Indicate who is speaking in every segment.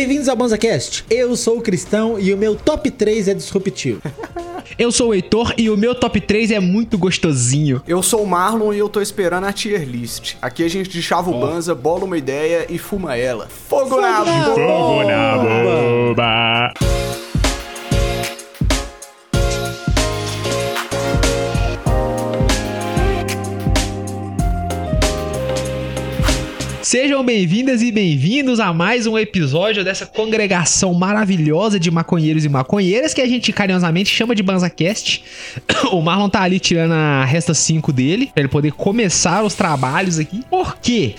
Speaker 1: Bem-vindos ao BanzaCast. Eu sou o Cristão e o meu top 3 é disruptivo.
Speaker 2: Eu sou o Heitor e o meu top 3 é muito gostosinho.
Speaker 3: Eu sou o Marlon e eu tô esperando a tier list. Aqui a gente deixava o Banza, bola uma ideia e fuma ela. Fogo, na boca!
Speaker 2: Fogo na bomba! Sejam bem-vindas e bem-vindos a mais um episódio dessa congregação maravilhosa de maconheiros e maconheiras que a gente carinhosamente chama de BanzaCast. O Marlon tá ali tirando a resta 5 dele, pra ele poder começar os trabalhos aqui. Por quê?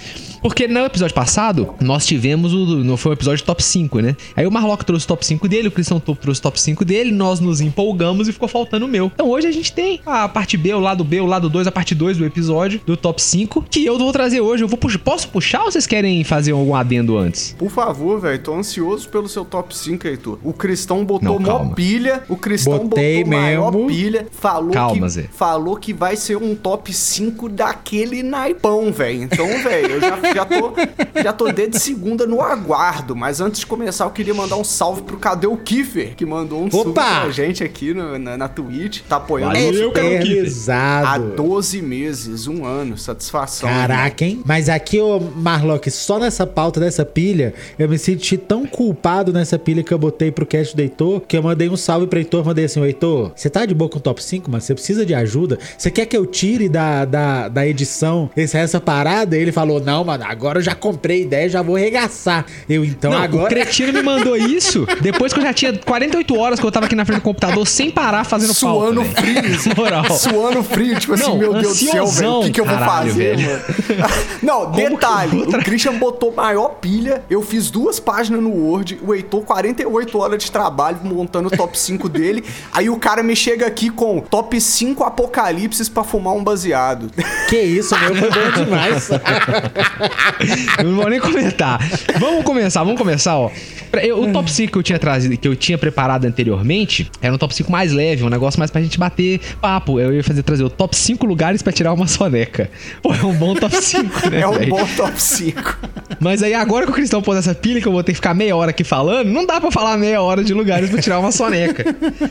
Speaker 2: No episódio passado, nós tivemos o. Não foi um episódio top 5, né? Aí o Marlock trouxe o top 5 dele, o Cristão trouxe o top 5 dele, nós nos empolgamos e ficou faltando o meu. Então hoje a gente tem a parte B, o lado B, o lado 2, a parte 2 do episódio do top 5, que eu vou trazer hoje. Eu vou puxar. Posso puxar ou vocês querem fazer algum adendo antes?
Speaker 3: Por favor, velho, tô ansioso pelo seu top 5, Heitor. O Cristão botou
Speaker 2: Não,
Speaker 3: mó pilha, o Cristão
Speaker 1: Botei
Speaker 3: botou maior
Speaker 1: mesmo.
Speaker 3: pilha, falou
Speaker 2: Calma,
Speaker 3: que
Speaker 2: Zé.
Speaker 3: falou que vai ser um top 5 daquele naipão, velho. Então, velho, eu já, já tô já tô desde segunda no aguardo, mas antes de começar eu queria mandar um salve pro Cadê o Kiffer, que mandou um sub
Speaker 1: Opa!
Speaker 3: pra gente aqui no- na, na Twitch, tá apoiando
Speaker 2: Valeu, cara. Há
Speaker 3: há
Speaker 1: Eternizado.
Speaker 3: 12 meses, um ano, satisfação.
Speaker 1: Caraca, hein? Mas aqui, ô Marlock, só nessa pauta dessa pilha, eu me senti tão culpado nessa pilha que eu botei pro cast do Heitor, que eu mandei um salve pro Heitor, mandei assim, Heitor, você tá de boa com o top 5, mas você precisa de ajuda? Você quer que eu tire da, da, da edição esse, essa parada? Ele falou, não, mano, agora eu já comprei ideia, já vou regaçar. Eu, então,
Speaker 2: Não, o
Speaker 1: agora...
Speaker 2: cretino me mandou isso depois que eu já tinha 48 horas que eu tava aqui na frente do computador sem parar fazendo
Speaker 3: Suando
Speaker 2: pauta,
Speaker 3: frio.
Speaker 2: Moral.
Speaker 3: Suando frio, tipo assim,
Speaker 2: Não,
Speaker 3: meu Deus do céu, velho. O que, que eu vou
Speaker 2: caralho,
Speaker 3: fazer,
Speaker 2: velho.
Speaker 3: mano? Não, detalhe.
Speaker 2: vou
Speaker 3: O Christian botou maior pilha. Eu fiz duas páginas no Word. O Heitor, 48 horas de trabalho montando o top 5 dele. Aí o cara me chega aqui com top 5 apocalipses pra fumar um baseado.
Speaker 1: Que isso, meu, foi bom demais.
Speaker 2: Eu não vou nem comentar. Vamos começar, vamos começar, ó. Eu- o top 5 que eu tinha trazido, que eu tinha preparado anteriormente, era um top 5 mais leve, um negócio mais pra gente bater papo. Eu ia fazer trazer o top 5 lugares pra tirar uma soneca. Pô, é um bom top 5, né?
Speaker 3: É um
Speaker 2: velho?
Speaker 3: bom top 5.
Speaker 2: Mas aí agora que o Cristão pôs essa pilha que eu vou ter que ficar meia hora aqui falando, não dá pra falar meia hora de lugares pra tirar uma soneca.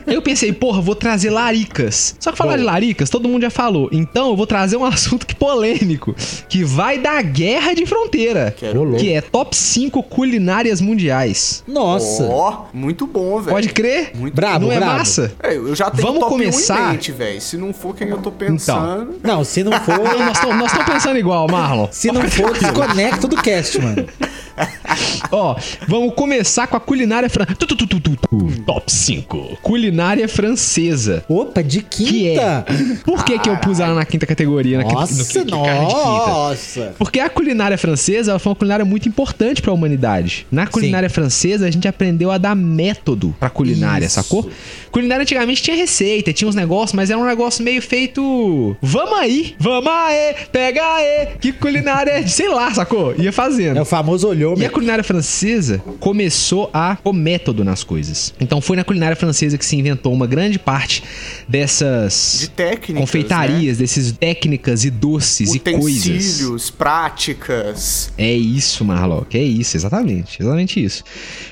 Speaker 2: eu pensei, porra, vou trazer laricas. Só que falar de laricas, todo mundo já falou. Então eu vou trazer um assunto que polêmico, que vai da guerra de fronteira,
Speaker 3: Quero
Speaker 1: ver.
Speaker 2: que é top 5 culinárias mundiais.
Speaker 1: Nossa.
Speaker 3: Ó, muito bom, velho.
Speaker 2: Pode crer?
Speaker 3: Muito
Speaker 1: Brabo,
Speaker 2: não é
Speaker 1: brabo.
Speaker 2: massa?
Speaker 3: É, eu já tenho
Speaker 2: Vamos
Speaker 3: top 1
Speaker 2: começar?
Speaker 3: mente, velho. Se não for quem eu tô pensando...
Speaker 1: Não, se não for...
Speaker 2: Nós estamos pensando igual, Marlon.
Speaker 1: Se não for, desconecta do cast, mano.
Speaker 2: Ó, vamos começar com a culinária fran... Tu, tu, tu, tu, tu, tu. Top 5. Culinária francesa.
Speaker 1: Opa, de
Speaker 2: Que é.
Speaker 1: quinta.
Speaker 2: Por que, que eu pus ela na quinta categoria? Na
Speaker 1: Nossa,
Speaker 2: quinta, no, quinta?
Speaker 1: nossa.
Speaker 2: Porque a culinária francesa ela foi uma culinária muito importante pra humanidade. Na culinária francesa, a gente aprendeu a dar método pra culinária,
Speaker 1: Isso.
Speaker 2: sacou? Culinária antigamente tinha receita, tinha uns negócios, mas era um negócio meio feito. Vamos aí, vamos aí, pega aí, que culinária é. Sei lá, sacou? Ia fazendo.
Speaker 1: É o famoso
Speaker 2: E a
Speaker 1: olhômetro.
Speaker 2: Culinária francesa começou a pôr método nas coisas. Então foi na culinária francesa que se inventou uma grande parte dessas
Speaker 3: De técnicas,
Speaker 2: confeitarias, desses técnicas e doces e coisas.
Speaker 3: Utensílios, práticas.
Speaker 2: É isso, Marlock, é isso, exatamente, exatamente isso.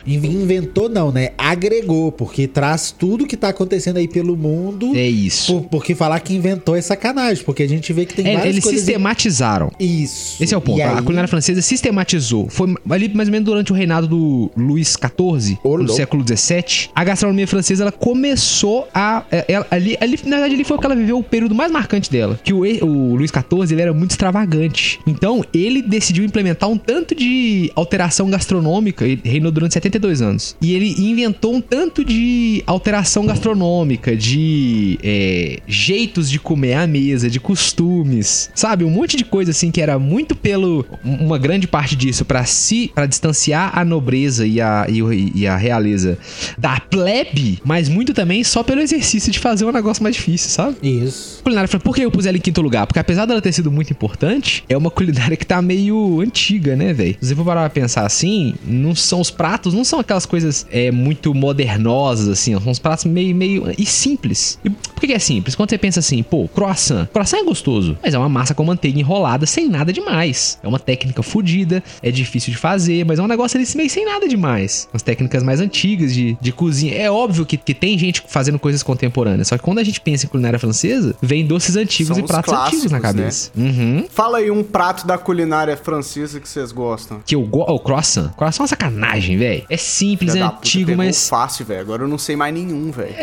Speaker 1: Inv- Inventou não, né? Agregou, porque traz tudo que tá acontecendo aí pelo mundo.
Speaker 2: É isso.
Speaker 1: Por- porque falar que inventou é sacanagem, porque a gente vê que tem
Speaker 2: É,
Speaker 1: várias
Speaker 2: eles
Speaker 1: coisas...
Speaker 2: sistematizaram.
Speaker 1: Isso.
Speaker 2: Esse é o ponto.
Speaker 1: E
Speaker 2: A
Speaker 1: aí-
Speaker 2: culinária francesa sistematizou. Foi ali mais ou menos durante o reinado do Luís XIV,
Speaker 1: Ô,
Speaker 2: no século XVII. A gastronomia francesa ela começou a. é, ela- ali, ali, na verdade, ali foi o que ela viveu o período mais marcante dela. Que o, o Luís XIV ele era muito extravagante. Então ele decidiu implementar um tanto de alteração gastronômica. Ele reinou durante 72 anos. E ele inventou um tanto de alteração gastronômica, de é, jeitos de comer à mesa, de costumes, sabe? Um monte de coisa assim que era muito pelo. Uma grande parte disso pra se. para distanciar a nobreza e a, e, e a realeza da plebe, mas muito também só pelo exercício de fazer um negócio mais difícil, sabe?
Speaker 1: Isso.
Speaker 2: Culinária, por que eu pus ela em quinto lugar? Porque apesar dela ter sido muito importante, é uma culinária que tá meio antiga, né, velho? Se você for parar pra pensar assim, não são os pratos, não são aquelas coisas é, muito modernosas, assim, são uns pratos meio, meio. e simples. E por que que é simples? Quando você pensa assim, pô, croissant. Croissant é gostoso, mas é uma massa com manteiga enrolada sem nada demais. É uma técnica fodida, é difícil de fazer. Fazer, mas é um negócio ali meio sem nada demais. Umas técnicas mais antigas de, de cozinha. É óbvio que, que tem gente fazendo coisas contemporâneas, só que quando a gente pensa em culinária francesa, vem doces antigos
Speaker 3: São
Speaker 2: e
Speaker 3: os
Speaker 2: pratos antigos na
Speaker 3: clássicos,
Speaker 2: cabeça. Uhum.
Speaker 3: Fala aí um prato da culinária francesa que vocês gostam.
Speaker 2: Que eu gosto. O croissant. Croissant é uma sacanagem, velho. É simples, é
Speaker 3: puta,
Speaker 2: antigo,
Speaker 3: pegou
Speaker 2: mas.
Speaker 3: fácil, velho. Agora eu não sei mais nenhum, velho.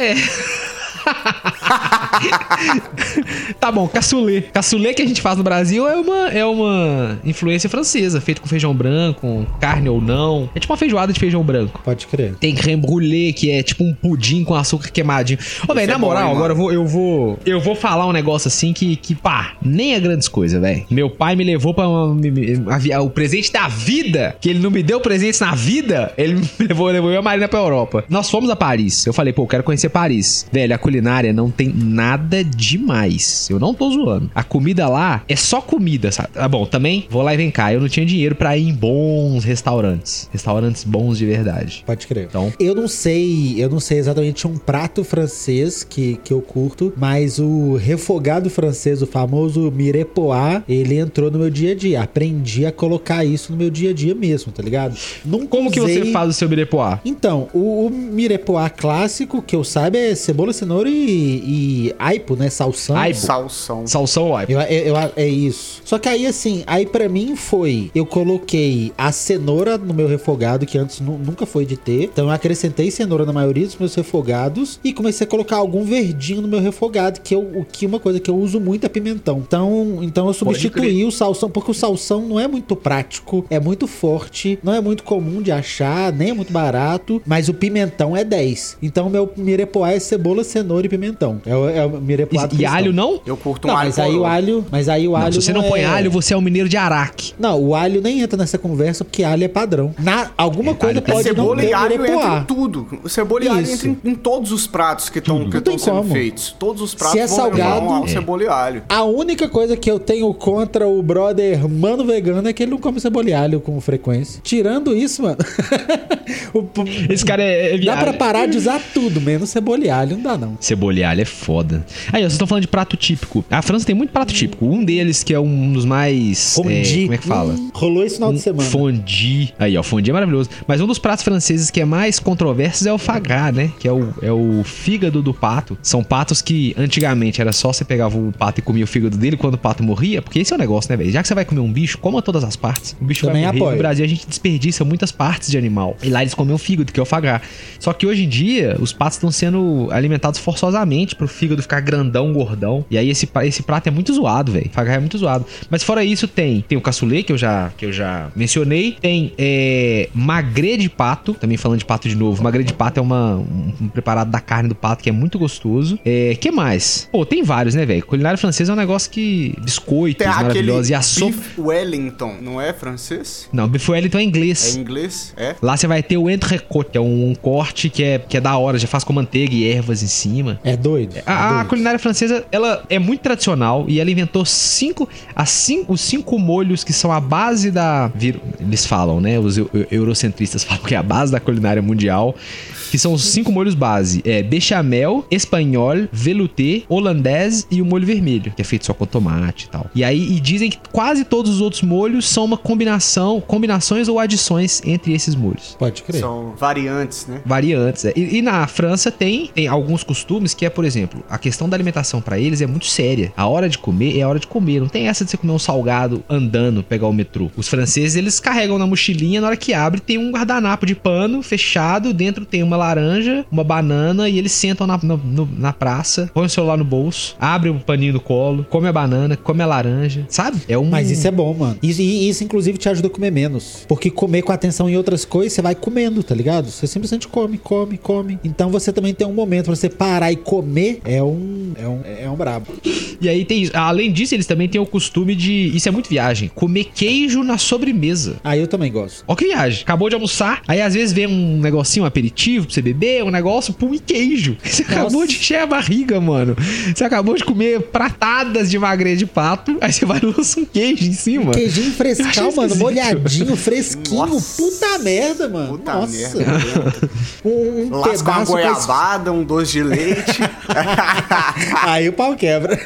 Speaker 2: Tá bom, cassoulet. Cassoulet que a gente faz no Brasil é uma, é uma influência francesa, feito com feijão branco, carne ou não. É tipo uma feijoada de feijão branco.
Speaker 1: Pode crer.
Speaker 2: Tem creme brûlée, que é tipo um pudim com açúcar queimadinho. Ô, velho,
Speaker 3: é
Speaker 2: na
Speaker 3: bom,
Speaker 2: moral,
Speaker 3: hein,
Speaker 2: agora eu vou, eu vou. Eu vou falar um negócio assim que, que pá, nem é grandes coisas, velho. Meu pai me levou pra uma, a via- o presente da vida, que ele não me deu presentes na vida, ele me levou, levou eu e a Marina pra Europa. Nós fomos a Paris. Eu falei, pô, eu quero conhecer Paris. Velho, a culinária não tem nada demais. Eu não tô zoando. A comida lá é só comida, sabe? Tá bom, também vou lá e vem cá. Eu não tinha dinheiro pra ir em bons restaurantes. Restaurantes bons de verdade.
Speaker 1: Pode crer.
Speaker 2: Então,
Speaker 1: Eu não sei, eu não sei exatamente um prato francês que, que eu curto, mas o refogado francês, o famoso mirepoix, ele entrou no meu dia a dia. Aprendi a colocar isso no meu dia a dia mesmo, tá ligado? Nunca
Speaker 2: como que
Speaker 1: usei-
Speaker 2: você faz o seu mirepoix?
Speaker 1: Então, o, o mirepoix clássico, que eu saiba, é cebola, cenoura e, e aipo, né? Salsão.
Speaker 2: Aipo.
Speaker 3: Salsão.
Speaker 2: Salsão ou aipo?
Speaker 1: Eu, eu- eu- é isso. Só que aí, assim, aí pra mim foi. Eu coloquei a cenoura no meu refogado, que antes nu- nunca foi de ter. Então eu acrescentei cenoura na maioria dos meus refogados. E comecei a colocar algum verdinho no meu refogado, que, eu, o que uma coisa que eu uso muito é pimentão. Então, então eu substituí o salsão, porque o salsão não é muito prático, é muito forte, não é muito comum de achar, nem é muito barato. Mas o pimentão é 10. Então o meu mirepoix é cebola, cenoura e pimentão. É o, é o mirepoix
Speaker 2: E, e
Speaker 1: cristão.
Speaker 2: alho não?
Speaker 3: Eu curto um
Speaker 1: Não,
Speaker 3: alho
Speaker 1: mas aí o alho, mas aí o
Speaker 2: Não,
Speaker 1: alho
Speaker 2: se você não, põe
Speaker 1: é-
Speaker 2: alho, você é um mineiro de Araque.
Speaker 1: Não, o alho nem entra nessa conversa porque alho é padrão. Na alguma coisa
Speaker 2: alho tem
Speaker 1: pode não
Speaker 3: Cebola
Speaker 1: ter
Speaker 3: e alho entra em tudo. Cebola e alho
Speaker 1: Isso.
Speaker 3: entra em, em todos os pratos que estão
Speaker 1: Não tem
Speaker 3: sendo
Speaker 1: como.
Speaker 3: feitos. Todos os pratos
Speaker 1: Se é
Speaker 3: vão
Speaker 1: salgado-
Speaker 2: É.
Speaker 3: cebola e alho.
Speaker 1: A única coisa que eu tenho contra o brother mano vegano é que ele não come cebola e alho com frequência. Tirando isso, mano. o-
Speaker 2: Esse cara é, é
Speaker 1: dá
Speaker 2: viado.
Speaker 1: pra parar de usar tudo, menos cebola e alho. Não dá, não.
Speaker 2: Cebola alho é foda. Aí, ó, vocês estão falando de prato típico. A França tem muito prato típico. Um deles, que é um dos mais. é, como é que fala?
Speaker 1: Hum, rolou esse final de
Speaker 2: Um
Speaker 1: semana.
Speaker 2: Fondue. Aí, ó, fondue é maravilhoso. Mas um dos pratos franceses que é mais controverso é o fagar, né? Que é o, é o fígado do pato. São patos que antigamente era só você pegava o pato e comia o fígado dele quando o pato morria. Porque esse é o negócio, né, velho? Já que você vai comer um bicho, coma todas as partes. O bicho
Speaker 1: Também
Speaker 2: vai morrer.
Speaker 1: apoio.
Speaker 2: No Brasil a gente desperdiça muitas partes de animal. E lá eles comem o fígado, que é o fagar. Só que hoje em dia, os patos estão sendo alimentados forçosamente pro fígado ficar grandão, gordão. E aí esse, esse prato é muito zoado, velho. Fagar é muito zoado. Mas fora isso, tem, tem o cassoulet, que eu já, que eu já mencionei. Tem é, magre de pato, também falando de pato de novo. Magre de pato é uma, um, um preparado da carne do pato que é muito gostoso. É, que mais? Pô, tem vários, né, velho? Culinária francesa é um negócio que... Biscoitos
Speaker 3: aquele
Speaker 2: maravilhosos. E a sopa...
Speaker 3: Wellington, não é francês?
Speaker 2: Não, Beef Wellington é
Speaker 3: É
Speaker 2: inglês.
Speaker 3: inglês? É?
Speaker 2: Lá você vai ter o entrecôte, que é um, um corte que é, que é da hora, já faz com manteiga e ervas em cima.
Speaker 1: É doido. é
Speaker 2: A, a
Speaker 1: doido.
Speaker 2: culinária francesa, ela é muito tradicional e ela inventou cinco, as cinco, os cinco molhos que são a base da... Eles falam, né? Os eu- eu- eurocentristas falam que é a base da culinária mundial. Que são os cinco molhos base. É bechamel, espanhol, velouté, holandês e o molho vermelho, que é feito só com tomate e tal. E aí e dizem que quase todos os outros molhos são uma combinação, combinações ou adições entre esses molhos
Speaker 1: Pode crer.
Speaker 3: São variantes, né?
Speaker 2: variantes. é. E, e na França tem, tem alguns costumes que é, por exemplo, a questão da alimentação pra eles é muito séria. A hora de comer é a hora de comer. Não tem essa de você comer um salgado andando, pegar o metrô. Os franceses, eles carregam na mochilinha, na hora que abre, tem um guardanapo de pano fechado, dentro tem uma laranja, uma banana, e eles sentam na, na, praça, põem o celular no bolso, abre o paninho no colo, come a banana, come a laranja, sabe? É um...
Speaker 1: Mas isso é bom, mano. Isso, e isso, inclusive, te ajuda a comer menos. Porque comer com atenção em outras coisas, você vai comendo, tá ligado? Você simplesmente come, come, come. Então você também tem um momento pra você parar e comer. É um. É um, é um brabo.
Speaker 2: E aí tem. Além disso, eles também têm o costume de. Isso é muito viagem. Comer queijo na sobremesa.
Speaker 1: Aí eu também gosto.
Speaker 2: Ó que viagem. Acabou de almoçar, aí às vezes vem um negocinho, um aperitivo, pra você beber, um negócio, pum e queijo. Você acabou de encher a barriga, mano. Você acabou de comer pratadas de magreia de pato, aí você vai e lança um queijo em cima.
Speaker 1: Queijinho
Speaker 2: Eu
Speaker 1: frescal, mano.
Speaker 2: esquisito.
Speaker 1: Molhadinho, fresquinho.
Speaker 3: Nossa.
Speaker 1: Puta merda, mano.
Speaker 3: Puta
Speaker 1: Nossa.
Speaker 3: merda.
Speaker 1: Um, um
Speaker 3: Lasca uma
Speaker 1: pra-
Speaker 3: goiabada, um doce de leite.
Speaker 1: Aí o pau quebra.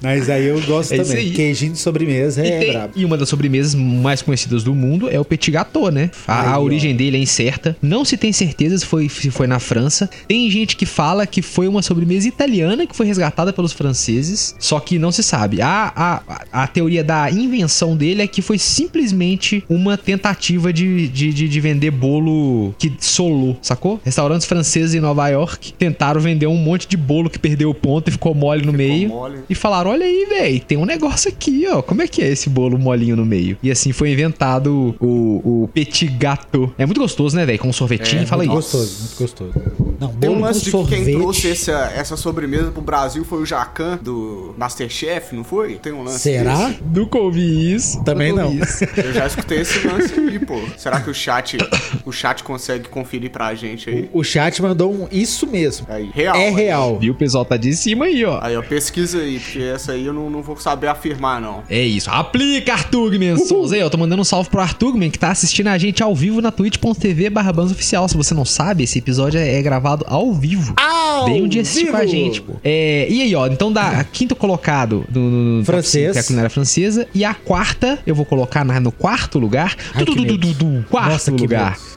Speaker 1: Mas aí eu gosto
Speaker 2: É
Speaker 1: também.
Speaker 2: aí.
Speaker 1: Queijinho de sobremesa
Speaker 2: E,
Speaker 1: é
Speaker 2: tem-
Speaker 1: brabo.
Speaker 2: e uma das sobremesas mais conhecidas do mundo é o petit gâteau, né? A,
Speaker 1: Aí,
Speaker 2: a
Speaker 1: ó.
Speaker 2: origem dele é incerta. Não se tem certeza foi, foi na França. Tem gente que fala que foi uma sobremesa italiana que foi resgatada pelos franceses. Só que não se sabe. A, a, a teoria da invenção dele é que foi simplesmente uma tentativa de, de, de, de vender bolo que solou, sacou? Restaurantes franceses em Nova York tentaram vender um monte de bolo que perdeu o ponto e ficou mole no meio.
Speaker 3: mole.
Speaker 2: E falaram: olha aí, velho, tem um negócio aqui, ó. Como é que é esse bolo molinho no meio? E assim foi inventado o, o petit gâteau. É muito gostoso, né, velho? Com um sorvetinho,
Speaker 3: É,
Speaker 2: fala aí.
Speaker 1: Muito gostoso, muito gostoso. Não,
Speaker 3: Tem um lance de que quem trouxe essa, essa sobremesa pro Brasil foi o Jacan do Masterchef, não foi? Tem um lance
Speaker 1: Será?
Speaker 3: desse.
Speaker 2: Nunca ouvi isso.
Speaker 1: Também não.
Speaker 2: isso.
Speaker 3: Eu já escutei esse lance aí, pô. Será que o chat, o chat consegue conferir pra gente aí?
Speaker 1: O chat mandou um isso mesmo.
Speaker 3: Aí, real.
Speaker 1: É
Speaker 3: aí.
Speaker 1: real.
Speaker 2: Viu? O pessoal tá de cima aí, ó.
Speaker 3: Aí, ó, pesquisa aí, porque essa aí eu não, não vou saber afirmar, não.
Speaker 2: É isso. Aplica, Artugman Sons. Aí, eu tô mandando um salve pro Artugman, que tá assistindo a gente ao vivo na twitch.tv barra oficial. Se você não sabe, esse episódio é é gravado ao vivo.
Speaker 1: Ao
Speaker 2: Vem um dia assistir com a
Speaker 1: vivo!
Speaker 2: gente, pô. É, e aí, ó, então da quinto colocado no, no,
Speaker 1: Francês.
Speaker 2: cinco, que é a culinária francesa. E a quarta, eu vou colocar na- no quarto lugar.
Speaker 1: Ai,
Speaker 2: Du- du- du-
Speaker 1: medo.
Speaker 2: du- du- quarto
Speaker 1: Nossa,
Speaker 2: lugar.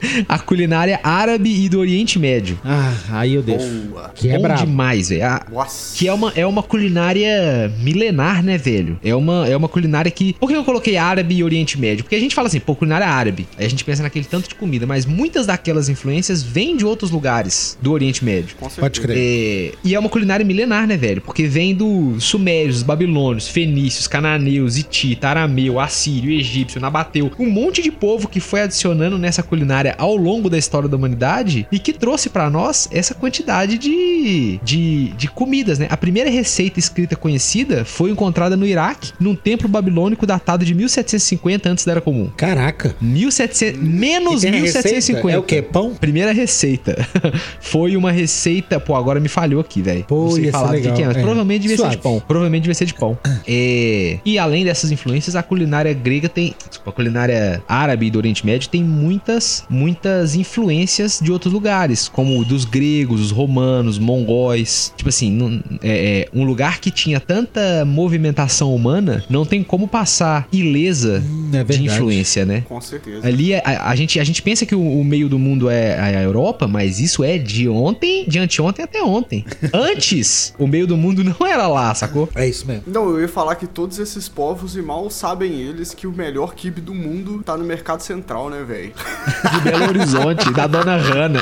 Speaker 2: a culinária árabe e do Oriente Médio.
Speaker 1: Ah, aí eu deixo.
Speaker 3: Boa.
Speaker 1: Que é
Speaker 2: Bom
Speaker 1: brabo.
Speaker 2: demais, velho.
Speaker 3: Nossa.
Speaker 2: que é uma, é uma culinária milenar, né, velho? É uma, é uma culinária que. Por que eu coloquei árabe e Oriente Médio? Porque a gente fala assim, pô, culinária árabe. Aí a gente pensa naquele tanto de comida, mas muitas daquelas influências vêm de outros lugares do Oriente Médio.
Speaker 3: Com certeza.
Speaker 1: Pode crer.
Speaker 2: É, e é uma culinária milenar, né, velho? Porque vem dos sumérios, babilônios, fenícios, cananeus, hitita, arameu, assírio, egípcio, nabateu. Um monte de povo que foi adicionando nessa culinária ao longo da história da humanidade e que trouxe pra nós essa quantidade de, de, de comidas, né? A primeira receita escrita conhecida foi encontrada no Iraque, num templo babilônico datado de 1750 antes da Era Comum.
Speaker 1: Caraca.
Speaker 2: 1700, menos
Speaker 1: E tem a receita?
Speaker 2: 1750.
Speaker 1: É o quê? Pão?
Speaker 2: Primeira receita. Foi uma receita. Pô, agora me falhou aqui, velho.
Speaker 1: Pô,
Speaker 2: Não sei
Speaker 1: ser
Speaker 2: falar do que,
Speaker 1: legal,
Speaker 2: que é, mas
Speaker 1: é.
Speaker 2: provavelmente devia ser
Speaker 1: Suave.
Speaker 2: de pão. Provavelmente devia ser de pão. É, E além dessas influências, a culinária grega tem. Desculpa, a culinária árabe e do Oriente Médio tem muitas, muitas influências de outros lugares, como dos gregos, os romanos, mongóis. Tipo assim, não- é, é, um lugar que tinha tanta movimentação humana não tem como passar ilesa
Speaker 1: Hum, é
Speaker 2: de influência, né?
Speaker 3: Com certeza.
Speaker 2: Ali a, a gente, a gente pensa que o, o meio do mundo é a Europa, mas isso é de ontem, de anteontem até ontem. Antes, o meio do mundo não era lá, sacou?
Speaker 1: É isso mesmo.
Speaker 3: Não, eu ia falar que todos esses povos e mal sabem eles que o melhor kibe do mundo tá no mercado central, né, velho?
Speaker 2: Belo Horizonte, da Dona Rana.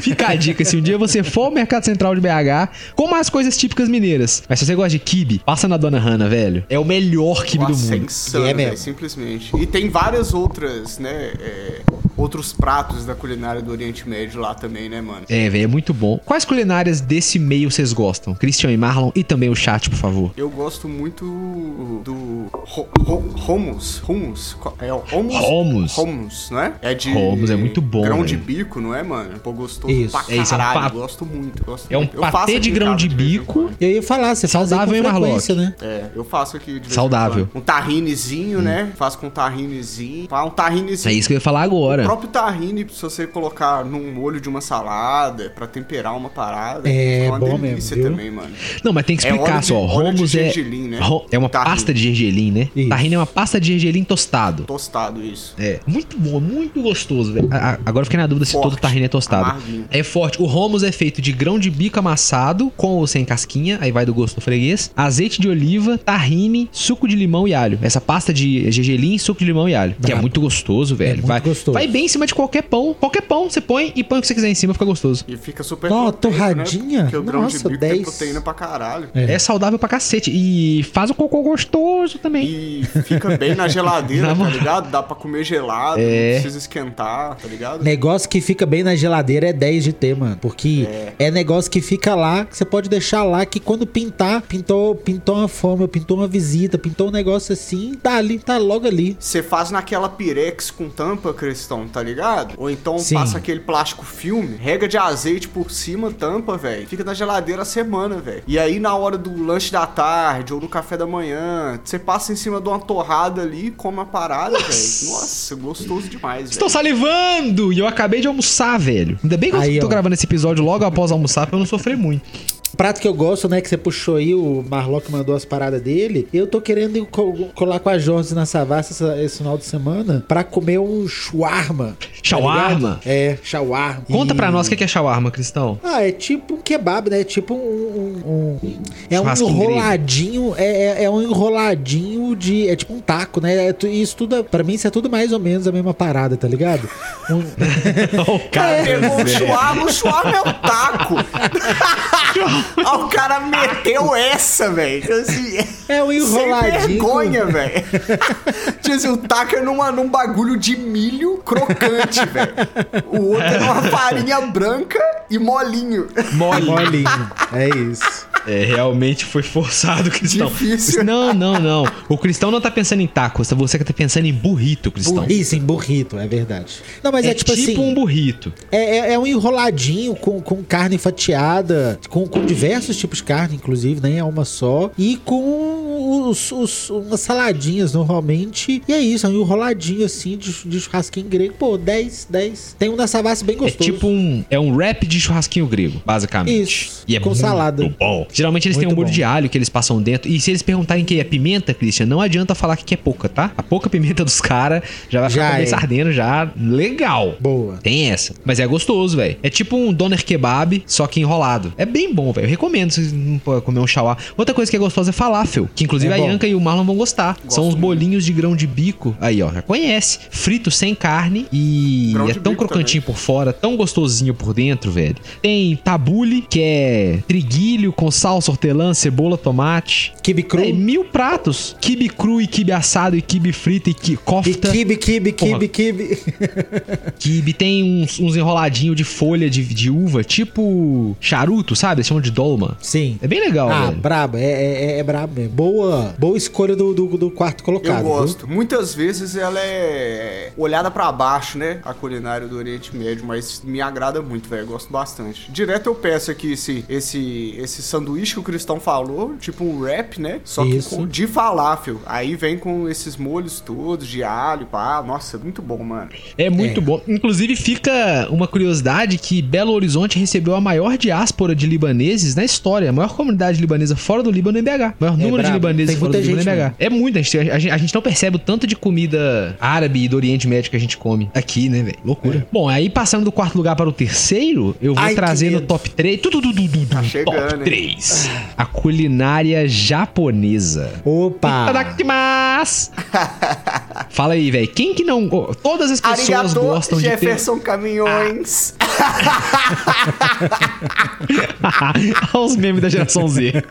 Speaker 2: Fica a dica, se um dia você for ao Mercado Central de BH, coma as coisas típicas mineiras. Mas se você gosta de kibe, passa na Dona Rana, velho. É o melhor kibe do
Speaker 3: Nossa, é
Speaker 2: mundo.
Speaker 3: insano,
Speaker 1: É mesmo.
Speaker 3: simplesmente. E tem várias outras, né, é, outros pratos da culinária do Oriente Médio lá também, né, mano?
Speaker 2: É, velho, é muito bom. Quais culinárias desse meio vocês gostam? Christian e Marlon e também o chat, por favor.
Speaker 3: Eu gosto muito do ro- ro- hummus, hummus, é o hummus,
Speaker 2: Hummus.
Speaker 3: hummus, não é? É de
Speaker 2: Hummus é muito bom,
Speaker 3: grão de bico, não é, mano? Pô, gostoso
Speaker 1: Isso.
Speaker 3: pra
Speaker 2: É isso, é um
Speaker 3: caralho,
Speaker 2: pa-
Speaker 3: gosto muito, gosto
Speaker 2: É um
Speaker 3: muito. Eu
Speaker 2: patê de grão de
Speaker 3: em
Speaker 2: bico.
Speaker 3: quando.
Speaker 1: Eu ia falar, você aí
Speaker 2: Saudável, hein,
Speaker 1: com
Speaker 2: Marlock?
Speaker 1: né?
Speaker 3: É, eu faço aqui de
Speaker 2: Saudável.
Speaker 3: Um tahinezinho, né? Faço com tahinezinho. Ah, Um tahinezinho.
Speaker 2: É isso que eu ia falar
Speaker 3: O
Speaker 2: agora.
Speaker 3: próprio tahine, se você colocar num molho de uma salada pra temperar uma parada,
Speaker 1: É,
Speaker 3: fica uma
Speaker 1: bom
Speaker 3: delícia
Speaker 1: mesmo,
Speaker 3: também, mano.
Speaker 2: Não, mas tem que
Speaker 3: É
Speaker 2: explicar
Speaker 3: óleo de-
Speaker 2: só.
Speaker 3: de
Speaker 2: Romos é.
Speaker 3: gergelim, né?
Speaker 2: É uma pasta de gergelim, né?
Speaker 1: Isso.
Speaker 2: Tahine é uma pasta de gergelim tostado.
Speaker 3: Tostado isso.
Speaker 2: É, muito bom, muito gostoso, velho. A- a- Agora eu fiquei na dúvida se
Speaker 3: Forte,
Speaker 2: todo tahine é tostado.
Speaker 3: amarguinho.
Speaker 2: É forte. O hummus é feito de grão de bico amassado, com ou sem casquinha, aí vai do gosto do freguês, azeite de oliva, tahine, suco de limão e alho. Essa pasta de gergelim, suco de limão e alho. Que é muito gostoso, velho.
Speaker 1: muito
Speaker 2: vai,
Speaker 1: gostoso.
Speaker 2: vai bem em cima de qualquer pão. Qualquer pão você põe e põe o que você quiser em cima, fica gostoso.
Speaker 3: E fica super
Speaker 1: Ó,
Speaker 3: proteico,
Speaker 1: torradinha?
Speaker 3: Né? Porque o grão de
Speaker 1: Nossa,
Speaker 3: bico tem
Speaker 1: 10.
Speaker 3: proteína pra caralho.
Speaker 1: É.
Speaker 2: É. saudável pra cacete. E faz o cocô gostoso também.
Speaker 3: E fica bem na geladeira, tá ligado? Dá pra comer gelado,
Speaker 2: É.
Speaker 3: não precisa esquentar, tá ligado?
Speaker 1: Negócio que fica bem na geladeira é 10 de ter, mano. Porque é. negócio que fica lá, que você pode deixar lá, que quando pintar, pintou, pintou uma fome, pintou uma visita, pintou um negócio assim, tá ali, tá logo ali.
Speaker 3: Você faz naquela pirex com tampa, Cristão, tá ligado? Ou então
Speaker 1: Sim.
Speaker 3: passa aquele plástico filme, rega de azeite por cima, tampa, velho. Fica na geladeira a semana, velho. E aí na hora do lanche da tarde ou no café da manhã, você passa em cima de uma torrada ali, come a parada, velho. Nossa, gostoso demais, velho.
Speaker 2: Salivando! E eu acabei de almoçar, velho. Ainda bem que
Speaker 1: Aí,
Speaker 2: eu tô
Speaker 1: ó.
Speaker 2: gravando esse episódio logo após almoçar pra eu não sofrer muito.
Speaker 1: Prato que eu gosto, né? Que você puxou aí, o Marlock mandou as paradas dele. Eu tô querendo co- colar com a Jones na Savassi esse final de semana pra comer um shawarma. tá
Speaker 2: Shawarma?
Speaker 1: ligado? é, shawarma.
Speaker 2: Conta
Speaker 1: E-
Speaker 2: pra nós o que é shawarma, Cristão.
Speaker 1: Ah, é tipo um kebab, né? É tipo um. um- um- é um enroladinho. É, é, é um enroladinho de. É tipo um taco, né? É isso tudo. é- Pra mim, isso é tudo mais ou menos a mesma parada, tá ligado? Um-
Speaker 2: o
Speaker 3: cara pegou o chuarma, o chuarma é o taco. O cara meteu essa, velho. Assim,
Speaker 1: é um
Speaker 3: sem
Speaker 1: enroladinho.
Speaker 3: vergonha, velho. Tipo assim, o taco é numa, num bagulho de milho crocante, velho. O outro é numa farinha branca e molinho.
Speaker 2: Mole.
Speaker 1: Molinho. É isso.
Speaker 2: É, realmente foi forçado, Cristão.
Speaker 3: Difícil.
Speaker 2: Não, não, não. O Cristão não tá pensando em tacos, você que tá pensando em burrito, Cristão.
Speaker 1: Isso, em burrito, é verdade. Não, mas é,
Speaker 2: é
Speaker 1: tipo,
Speaker 2: tipo
Speaker 1: assim.
Speaker 2: um burrito.
Speaker 1: É, é- é um enroladinho com, com carne fatiada, com, com diversos tipos de carne, inclusive, nem é uma só. E com os, os- umas saladinhas normalmente. E é isso, é um enroladinho assim de, de churrasquinho grego. Pô, 10, 10. Tem um da Savassi bem
Speaker 2: É
Speaker 1: gostoso.
Speaker 2: tipo um. É um wrap de churrasquinho grego, basicamente.
Speaker 1: Isso,
Speaker 2: E é
Speaker 1: com salada.
Speaker 2: bom. Geralmente eles têm um
Speaker 1: Muito
Speaker 2: molho
Speaker 1: bom.
Speaker 2: de alho que eles passam dentro. E se eles perguntarem que é pimenta, Christian, não adianta falar que é pouca, tá? A pouca pimenta dos caras já vai ficar
Speaker 1: Já é.
Speaker 2: já. Legal.
Speaker 1: Boa.
Speaker 2: Tem essa. Mas é gostoso, velho. É tipo um doner kebab, só que enrolado. É bem bom, velho. Eu recomendo vocês não podem comer um shawarma. Outra coisa que é gostosa é falafel, que inclusive
Speaker 1: É
Speaker 2: a. Yanka e o Marlon vão gostar.
Speaker 3: Gosto
Speaker 2: São os
Speaker 3: muito.
Speaker 2: bolinhos de grão de bico. Aí, ó, já conhece. Frito sem carne e
Speaker 3: Grão
Speaker 2: é tão crocantinho por fora, tão gostosinho por dentro, velho. Tem tabule, que é triguilho com salsa, hortelã, cebola, tomate.
Speaker 1: Kibe cru.
Speaker 2: É, mil pratos. Kibe cru e kibe assado e kibe frito e ki,
Speaker 1: E
Speaker 2: kofta.
Speaker 1: kibe, kibe, kibe, kibe.
Speaker 2: Kibe tem uns, uns enroladinhos de folha de, de uva, tipo charuto, sabe? Eles chamam de dolma.
Speaker 1: Sim.
Speaker 2: É bem legal,
Speaker 1: Ah,
Speaker 2: velho.
Speaker 1: braba, é, é, é brabo mesmo. Boa, boa escolha do, do, do quarto colocado.
Speaker 3: Eu
Speaker 1: viu?
Speaker 3: gosto. Muitas vezes ela é olhada pra baixo, né? A culinária do Oriente Médio, mas me agrada muito, velho. Eu Gosto bastante. Direto eu peço aqui esse, esse, esse sanduíche sanduíche que o Cristão falou, tipo um wrap, né? Só
Speaker 1: Isso.
Speaker 3: que com, de falafel. Aí vem com esses molhos todos, de alho, pá. Nossa, é muito bom, mano.
Speaker 2: É muito
Speaker 1: é.
Speaker 2: bom. Inclusive, fica uma curiosidade que Belo Horizonte recebeu a maior diáspora de libaneses na história. A maior comunidade libanesa fora do Líbano é BH. O maior é número
Speaker 1: brabo.
Speaker 2: de libaneses
Speaker 1: Tem
Speaker 2: fora do Líbano é BH. É muito. A gente, a, gente, a gente, não percebe o tanto de comida árabe e do Oriente Médio que a gente come aqui, né, velho? Loucura. É. Bom, aí passando do quarto lugar para o terceiro, eu vou
Speaker 1: Ai,
Speaker 2: trazer no top 3. Tu, tu, tu, tu, tu,
Speaker 3: tá
Speaker 2: top
Speaker 3: chegando,
Speaker 2: 3 japonês. A culinária japonesa.
Speaker 1: Opa!
Speaker 2: Itadakimasu! Fala aí, velho. Quem que não. Todas as pessoas
Speaker 3: Arigato
Speaker 2: gostam Jefferson de.
Speaker 3: Jefferson ter... Caminhões. Ah.
Speaker 2: Olha os memes da geração Z.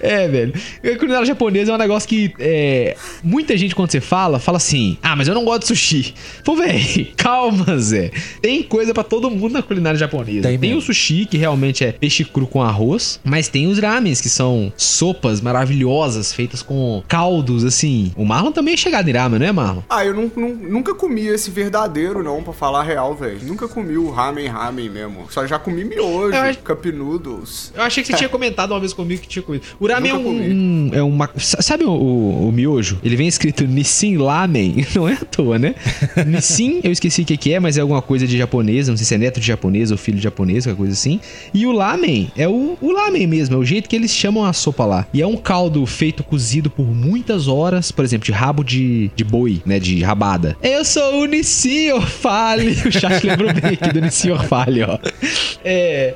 Speaker 2: é, velho. A culinária japonesa é um negócio que é, muita gente, quando você fala, fala assim: Ah, mas eu não gosto de sushi. Pô, velho, calma, Zé. Tem coisa pra todo mundo na culinária japonesa.
Speaker 1: Tem
Speaker 2: Tem, o sushi, que realmente é peixe cru com arroz, mas tem os ramens, que são sopas maravilhosas, feitas com caldos, assim. O Marlon também é chegado em ramen, não é, Marlon?
Speaker 3: Ah, eu nu- nu- nunca comi esse verdadeiro, não, pra falar a real, velho. Nunca comi o ramen ramen mesmo. Só já comi miojo,
Speaker 2: Eu acho-
Speaker 3: cup noodles.
Speaker 2: Eu achei que você tinha comentado uma vez comigo que tinha comido. O ramen é um, um- é uma. sa- Sabe o, o, o miojo? Ele vem escrito Nissin Lamen. Não é à toa, né? Nissin, eu esqueci o que, que é, mas é alguma coisa de japonês. Não sei se é neto de japonês ou filho de japonês, qualquer coisa assim. E o lamen é o, o lamen mesmo, é o jeito que eles chamam a sopa lá. E é um caldo feito cozido por muitas horas, por exemplo, de rabo de, de boi, né? De rabada. Eu sou o Nissin Orfale. O chat lembrou bem aqui do Nissin Orfale, ó. É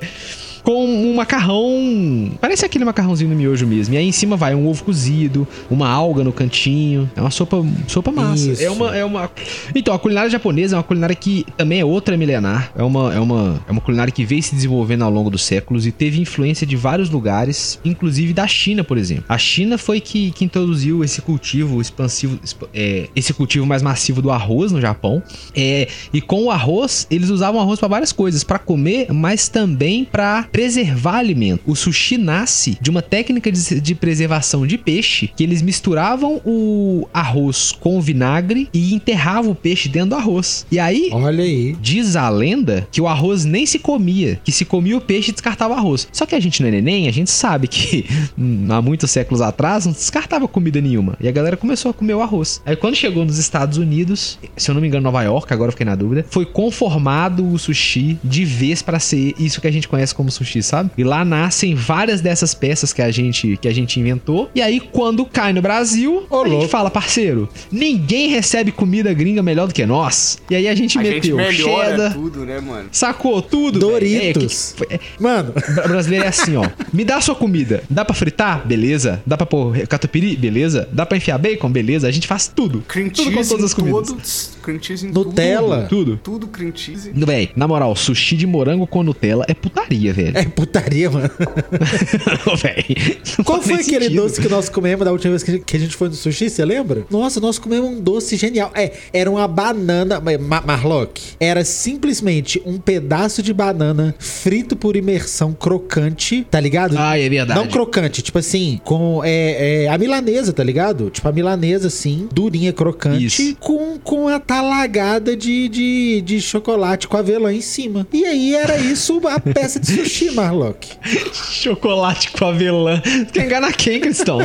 Speaker 2: com um macarrão. Parece aquele macarrãozinho no miojo mesmo. E aí em cima vai um ovo cozido, uma alga no cantinho. É uma sopa, sopa massa.
Speaker 1: Isso.
Speaker 2: É uma, é uma. Então, a culinária japonesa é uma culinária que também é outra milenar. É uma, é uma, é uma culinária que veio se desenvolvendo ao longo dos séculos e teve influência de vários lugares, inclusive da China, por exemplo. A China foi que, que introduziu esse cultivo expansivo, exp- é, esse cultivo mais massivo do arroz no Japão. É, e com o arroz, eles usavam arroz para várias coisas, para comer, mas também para preservar alimento. O sushi nasce de uma técnica de, de preservação de peixe que eles misturavam o arroz com vinagre e enterravam o peixe dentro do arroz. E aí,
Speaker 1: Olha aí.
Speaker 2: Diz a lenda que o arroz nem se comia, que se comia o peixe e descartava o arroz. Só que a gente não é neném, a gente sabe que há muitos séculos atrás não descartava comida nenhuma. E a galera começou a comer o arroz. Aí quando chegou nos Estados Unidos, se eu não me engano, Nova York, agora eu fiquei na dúvida, foi conformado o sushi de vez para ser isso que a gente conhece como sushi, sabe? E lá nascem várias dessas peças que a gente que a gente inventou. E aí quando cai no Brasil,
Speaker 1: Ô,
Speaker 2: a gente fala, parceiro, ninguém recebe comida gringa melhor do que nós. E aí a gente
Speaker 3: A gente
Speaker 2: meteu
Speaker 3: melhora
Speaker 2: cheddar,
Speaker 3: tudo, né, mano?
Speaker 2: Sacou tudo?
Speaker 1: Doritos.
Speaker 2: É, que- é,
Speaker 1: Mano,
Speaker 2: Bra- brasileiro é assim, ó. Me dá a sua comida. Dá pra fritar? Beleza. Dá pra pôr catupiry? Beleza. Dá pra enfiar bacon? Beleza. A gente faz tudo.
Speaker 3: Cream
Speaker 2: tudo com todas as comidas.
Speaker 3: todos. Cream cheese em
Speaker 1: Nutella.
Speaker 2: Tudo.
Speaker 3: Tudo. Tudo cream cheese.
Speaker 2: Véi, na moral, sushi de morango com Nutella é putaria, velho.
Speaker 1: é putaria, mano.
Speaker 2: Véi, não
Speaker 1: Qual foi aquele
Speaker 2: sentido.
Speaker 1: doce que nós comemos da última vez que a gente- que a gente foi no sushi, você lembra? Nossa, nós comemos um doce genial. É, era uma banana, Ma Marlock, era simplesmente um pedaço de banana frito por imersão crocante, tá ligado?
Speaker 2: Ah, é verdade.
Speaker 1: Não crocante, tipo assim, com é, é, a milanesa, tá ligado? Tipo a milanesa, assim, durinha, crocante,
Speaker 2: Isso.
Speaker 1: com, com a talagada de, de, de chocolate com avelã em cima. E aí era isso a peça de sushi, Marlock.
Speaker 2: Chocolate com avelã. Quer enganar quem, Cristão?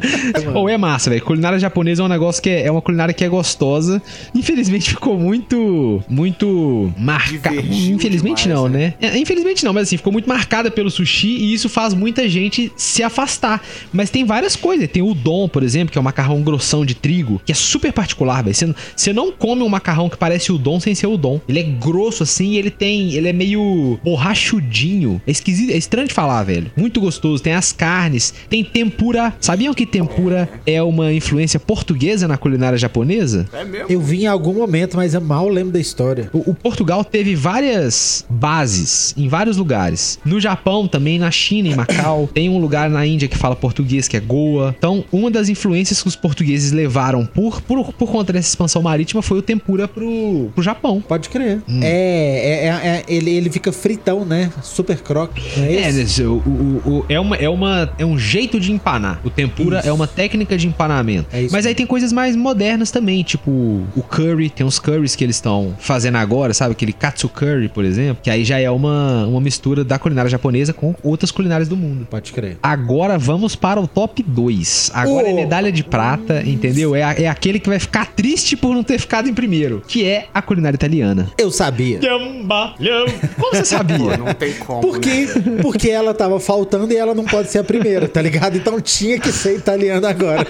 Speaker 2: Ou é massa, velho. Culinária japonesa é um negócio que é, é uma culinária que é gostosa. Infelizmente ficou muito, muito marcada. Infelizmente
Speaker 3: demais,
Speaker 2: não,
Speaker 3: né?
Speaker 2: né? É, infelizmente não, mas assim, ficou muito marcada pelo sushi e isso faz muita gente se afastar. Mas tem várias coisas. Tem o udon, por exemplo, que é um macarrão grossão de trigo, que é super particular, velho. Você, não- você não come um macarrão que parece udon sem ser udon. Ele é grosso assim e ele tem. Ele é meio borrachudinho. É esquisito, é estranho de falar, velho. Muito gostoso. Tem as carnes, tem tempura. Sabiam que tempura é uma influência portuguesa na culinária japonesa?
Speaker 3: É mesmo?
Speaker 1: Eu vi em algum momento, mas eu mal lembro da história.
Speaker 2: O, o Portugal teve várias bases em vários lugares. No Japão também, na China, em Macau. Tem um lugar na Índia que fala português, que é Goa. Então, uma das influências que os portugueses levaram por, por, por conta dessa expansão marítima foi o tempura pro, pro Japão.
Speaker 1: Pode crer.
Speaker 2: Hum.
Speaker 1: É, é, é- é- ele, ele fica fritão, né? Super croque. É
Speaker 2: É, o, o- o- é, uma, é, uma, é um jeito de empanar. O tempura
Speaker 1: Isso.
Speaker 2: é uma técnica de empanamento.
Speaker 1: É
Speaker 2: Mas aí tem coisas mais modernas também, tipo o curry. Tem uns curries que eles estão fazendo agora, sabe? Aquele katsu curry, por exemplo. Que aí já é uma, uma mistura da culinária japonesa com outras culinárias do mundo.
Speaker 1: Pode crer.
Speaker 2: Agora vamos para o top 2. Agora é
Speaker 1: Oh.
Speaker 2: medalha de prata, entendeu? É, é aquele que vai ficar triste por não ter ficado em primeiro, que é a culinária italiana.
Speaker 1: Eu sabia.
Speaker 2: Como você
Speaker 3: Pô,
Speaker 2: sabia?
Speaker 3: não tem como.
Speaker 1: Por
Speaker 3: né?
Speaker 1: quê? Porque ela tava faltando e ela não pode ser a primeira, tá ligado? Então tinha que ser italiana agora.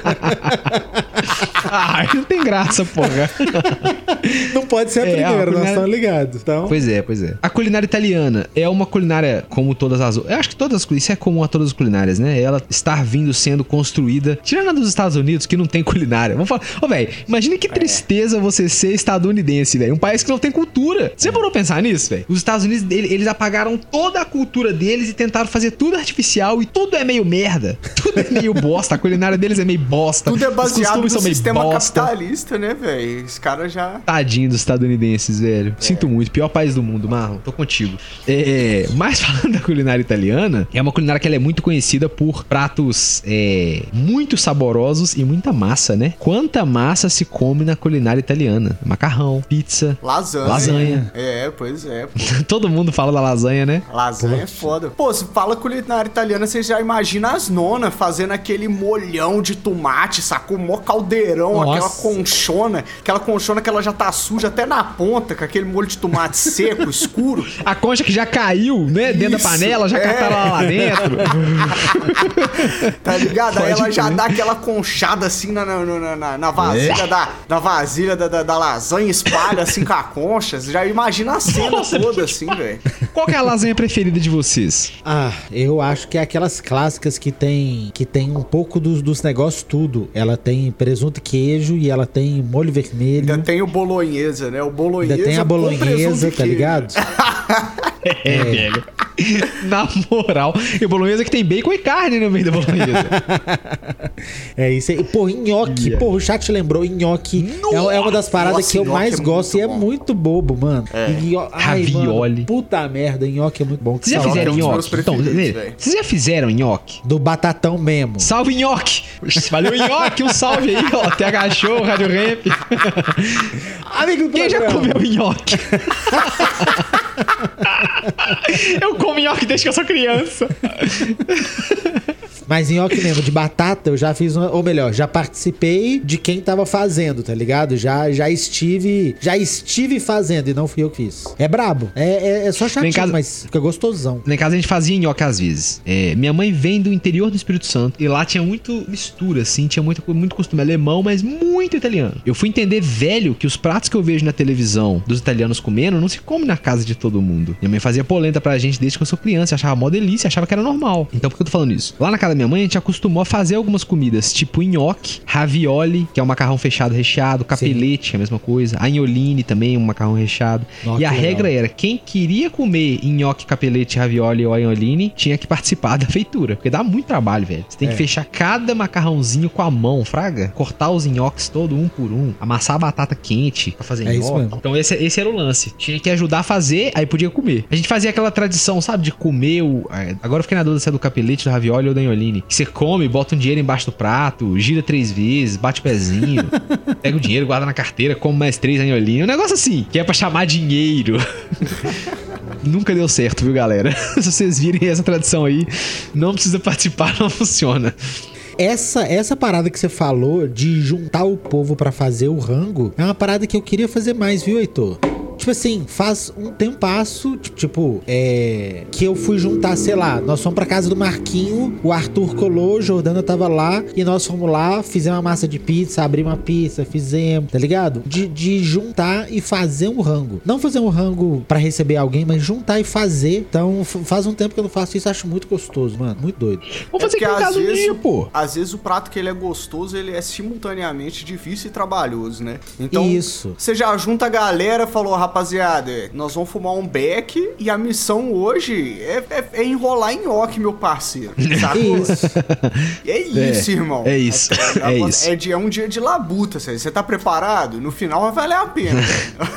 Speaker 2: Ai, não tem graça, porra.
Speaker 1: Não pode ser a
Speaker 2: É,
Speaker 1: primeira,
Speaker 2: a
Speaker 1: nós
Speaker 2: culinária-
Speaker 1: estamos ligados. Então,
Speaker 2: Pois é, pois é. A culinária italiana é uma culinária como todas as outras. Eu acho que todas as isso é comum a todas as culinárias, né? Ela estar vindo sendo construída, tirando a dos Estados Unidos que não tem culinária. Vamos falar, ô velho, imagina que tristeza você ser estadunidense, velho, um país que não tem cultura. Você parou pensar nisso, velho? Os Estados Unidos ele- eles apagaram toda a cultura deles e tentaram fazer tudo artificial e tudo é meio merda. Tudo é meio bosta, a culinária deles é meio bosta.
Speaker 3: Tudo é baseado no sistema
Speaker 2: bosta.
Speaker 3: capitalista, né, velho? Os caras já.
Speaker 2: Tadinho dos estadunidenses, velho. Sinto muito. Pior país do mundo, Marlon. Tô contigo. É, mas falando da culinária italiana, é uma culinária que ela é muito conhecida por pratos é, muito saborosos e muita massa, né? Quanta massa se come na culinária italiana? Macarrão, pizza.
Speaker 3: Lasanha.
Speaker 2: Lasanha.
Speaker 3: É, pois é. pô.
Speaker 2: Todo mundo fala da lasanha, né?
Speaker 3: Lasanha é foda. Pô, se fala culinária italiana, você já imagina as nonas fazendo aquele molhão de tomate, sacou? Mó caldeirão,
Speaker 1: Nossa.
Speaker 3: aquela conchona. Aquela conchona que ela já tá suja até na ponta, com aquele molho de tomate seco, escuro.
Speaker 2: A concha que já caiu, né? Dentro da panela, já
Speaker 3: é.
Speaker 2: cataram ela lá dentro.
Speaker 3: Tá ligado? Aí
Speaker 2: Pode
Speaker 3: ela já dá aquela conchada assim na, na, na, na- na vasilha, da, na vasilha da, da, da lasanha, espalha assim com a concha. Você já imagina a cena
Speaker 2: Nossa,
Speaker 3: toda assim, velho.
Speaker 2: Qual que é a lasanha preferida de vocês?
Speaker 1: ah, eu acho que é aquelas clássicas que tem que tem um pouco dos, dos negócios tudo. Ela tem presunto e queijo e ela tem molho vermelho.
Speaker 3: Ainda tem o bolonhesa, né? O bolonhesa.
Speaker 1: Ainda tem a bolonhesa,
Speaker 3: e
Speaker 1: tá ligado?
Speaker 2: É, velho. Na moral. E bolonhesa que tem bacon e carne no meio da bolonhesa.
Speaker 1: É isso aí. Pô, nhoque.
Speaker 2: Yeah.
Speaker 1: Pô, o chat lembrou. Nhoque é, é uma das paradas
Speaker 3: Nossa,
Speaker 1: que eu mais
Speaker 3: é
Speaker 1: gosto e é
Speaker 3: muito
Speaker 1: bobo, mano. Nho- Ai,
Speaker 2: Ravioli.
Speaker 1: mano, puta merda, nhoque é muito bom. Que
Speaker 2: Vocês já fizeram
Speaker 3: é um
Speaker 2: nhoque? Então, vocês já fizeram nhoque?
Speaker 1: Do batatão mesmo.
Speaker 2: Salve nhoque! Valeu, nhoque! Um salve aí, ó. TH Show, Rádio Ramp.
Speaker 1: Amigo
Speaker 2: Quem já comeu nhoque? eu como nhoque desde que eu sou criança.
Speaker 1: Mas nhoque mesmo, de batata, eu já fiz, uma, ou melhor, já participei de quem tava fazendo, tá ligado? Já, já estive, já estive fazendo e não fui eu que fiz. É brabo, é, é, é só chatinho,
Speaker 2: casa-
Speaker 1: mas fica gostosão.
Speaker 2: Lá em casa a gente fazia nhoque às vezes. É, minha mãe vem do interior do Espírito Santo e lá tinha muito mistura, assim, tinha muito, muito costume alemão, mas muito italiano. Eu fui entender velho que os pratos que eu vejo na televisão dos italianos comendo não se come na casa de todo mundo. Minha mãe fazia polenta pra gente desde que eu sou criança, achava mó delícia, achava que era normal. Então por que eu tô falando isso? Lá na casa minha mãe a gente acostumou a fazer algumas comidas, tipo nhoque, ravioli, que é um macarrão fechado recheado, capelete, que é a mesma coisa, anholine também, um macarrão recheado.
Speaker 1: Nossa,
Speaker 2: e a regra era, quem queria comer nhoque, capelete, ravioli ou anholine, tinha que participar da feitura. Porque dá muito trabalho, velho. Você tem
Speaker 1: É.
Speaker 2: que fechar cada macarrãozinho com a mão, fraga. Cortar os nhoques todo um por um. Amassar a batata quente pra fazer
Speaker 1: É isso
Speaker 2: nhoque. Então esse, esse era o lance. Tinha que ajudar a fazer, aí podia comer. A gente fazia aquela tradição, sabe, de comer o... é, Agora eu fiquei na dúvida se é do capelete, do ravioli ou da anholine. Que você come, bota um dinheiro embaixo do prato, gira três vezes, bate o pezinho, pega o dinheiro, guarda na carteira, come mais três anholine. Um negócio assim, que é pra chamar dinheiro. Nunca deu certo, viu, galera? Se vocês virem essa tradição aí, não precisa participar, não funciona.
Speaker 1: Essa, essa parada que você falou de juntar o povo pra fazer o rango é uma parada que eu queria fazer mais, viu, Heitor? Tipo assim, faz um tempasso, tipo, tipo, é. Que eu fui juntar, sei lá, nós fomos pra casa do Marquinho, o Arthur colou, Jordana tava lá, e nós fomos lá, fizemos uma massa de pizza, abrimos uma pizza, fizemos, tá ligado? De, de juntar e fazer um rango. Não fazer um rango pra receber alguém, mas juntar e fazer. Então, faz um tempo que eu não faço isso, acho muito gostoso, mano. Muito doido.
Speaker 2: Vamos fazer
Speaker 3: É porque
Speaker 2: aqui
Speaker 3: vezes-
Speaker 2: dia, pô.
Speaker 3: Às vezes o prato que ele é gostoso, ele é simultaneamente difícil e trabalhoso, né? Então,
Speaker 1: Isso.
Speaker 3: você já junta a galera, falou, rapaziada, nós vamos fumar um beck e a missão hoje é, é- é enrolar nhoque, meu parceiro. Sacou?
Speaker 1: Isso.
Speaker 3: É isso, irmão.
Speaker 2: é isso, é
Speaker 3: É,
Speaker 2: isso.
Speaker 3: É, de- é um dia de labuta, você você tá preparado? No final vai valer a pena.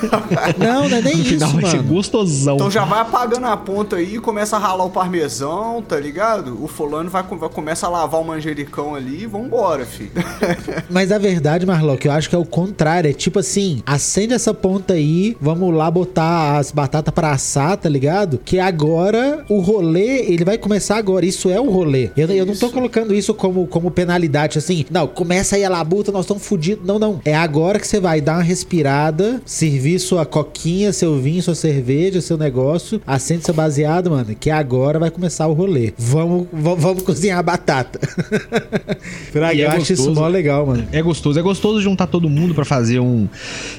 Speaker 1: Não, não é nem
Speaker 2: No
Speaker 1: isso,
Speaker 2: final vai ser
Speaker 1: mano.
Speaker 2: gostosão.
Speaker 3: Então já vai apagando a ponta aí, começa a ralar o parmesão, tá ligado? O fulano vai, vai começa a lavar o manjericão ali e vambora, filho.
Speaker 1: Mas a verdade, Marlock, eu acho que é o contrário. É tipo assim, acende essa ponta aí, vamos lá botar as batatas pra assar, tá ligado? Que agora o rolê, ele vai começar agora. Isso é o rolê. Eu, eu não tô
Speaker 3: Isso.
Speaker 1: colocando isso como, como penalidade, assim. Não, começa aí a labuta, nós estamos fudidos. Não, não. É agora que você vai dar uma respirada, servir sua coquinha, seu vinho, sua cerveja, seu negócio, acende seu baseado, mano, que agora vai começar o rolê. Vamos, vamos, vamos cozinhar a batata.
Speaker 2: E é
Speaker 1: eu acho isso
Speaker 2: gostoso.
Speaker 1: mó legal, mano.
Speaker 2: É gostoso, é gostoso juntar todo mundo pra fazer um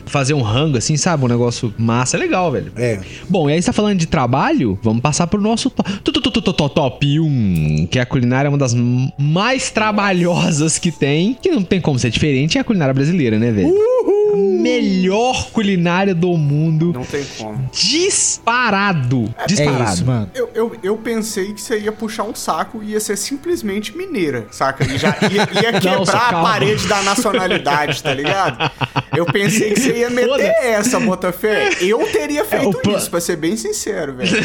Speaker 2: fazer um rango assim, sabe? Um negócio massa, é legal, velho.
Speaker 1: É.
Speaker 2: Bom, e aí você tá falando de trabalho? Vamos passar pro nosso to- to- to- to- to- to- top 1, que a culinária é uma das mais trabalhosas que tem, que não tem como ser diferente, é a culinária brasileira, né, velho? A melhor culinária do mundo,
Speaker 3: Não tem como.
Speaker 2: disparado,
Speaker 1: É
Speaker 2: disparado.
Speaker 1: isso, mano.
Speaker 3: Eu, eu, eu pensei que você ia puxar um saco e ia ser simplesmente mineira, saca? E já ia, ia quebrar
Speaker 2: só
Speaker 3: a parede da nacionalidade, tá ligado? Eu pensei que você ia meter essa, Botafé. Eu teria feito
Speaker 2: o pla-
Speaker 3: isso, pra ser bem sincero, velho.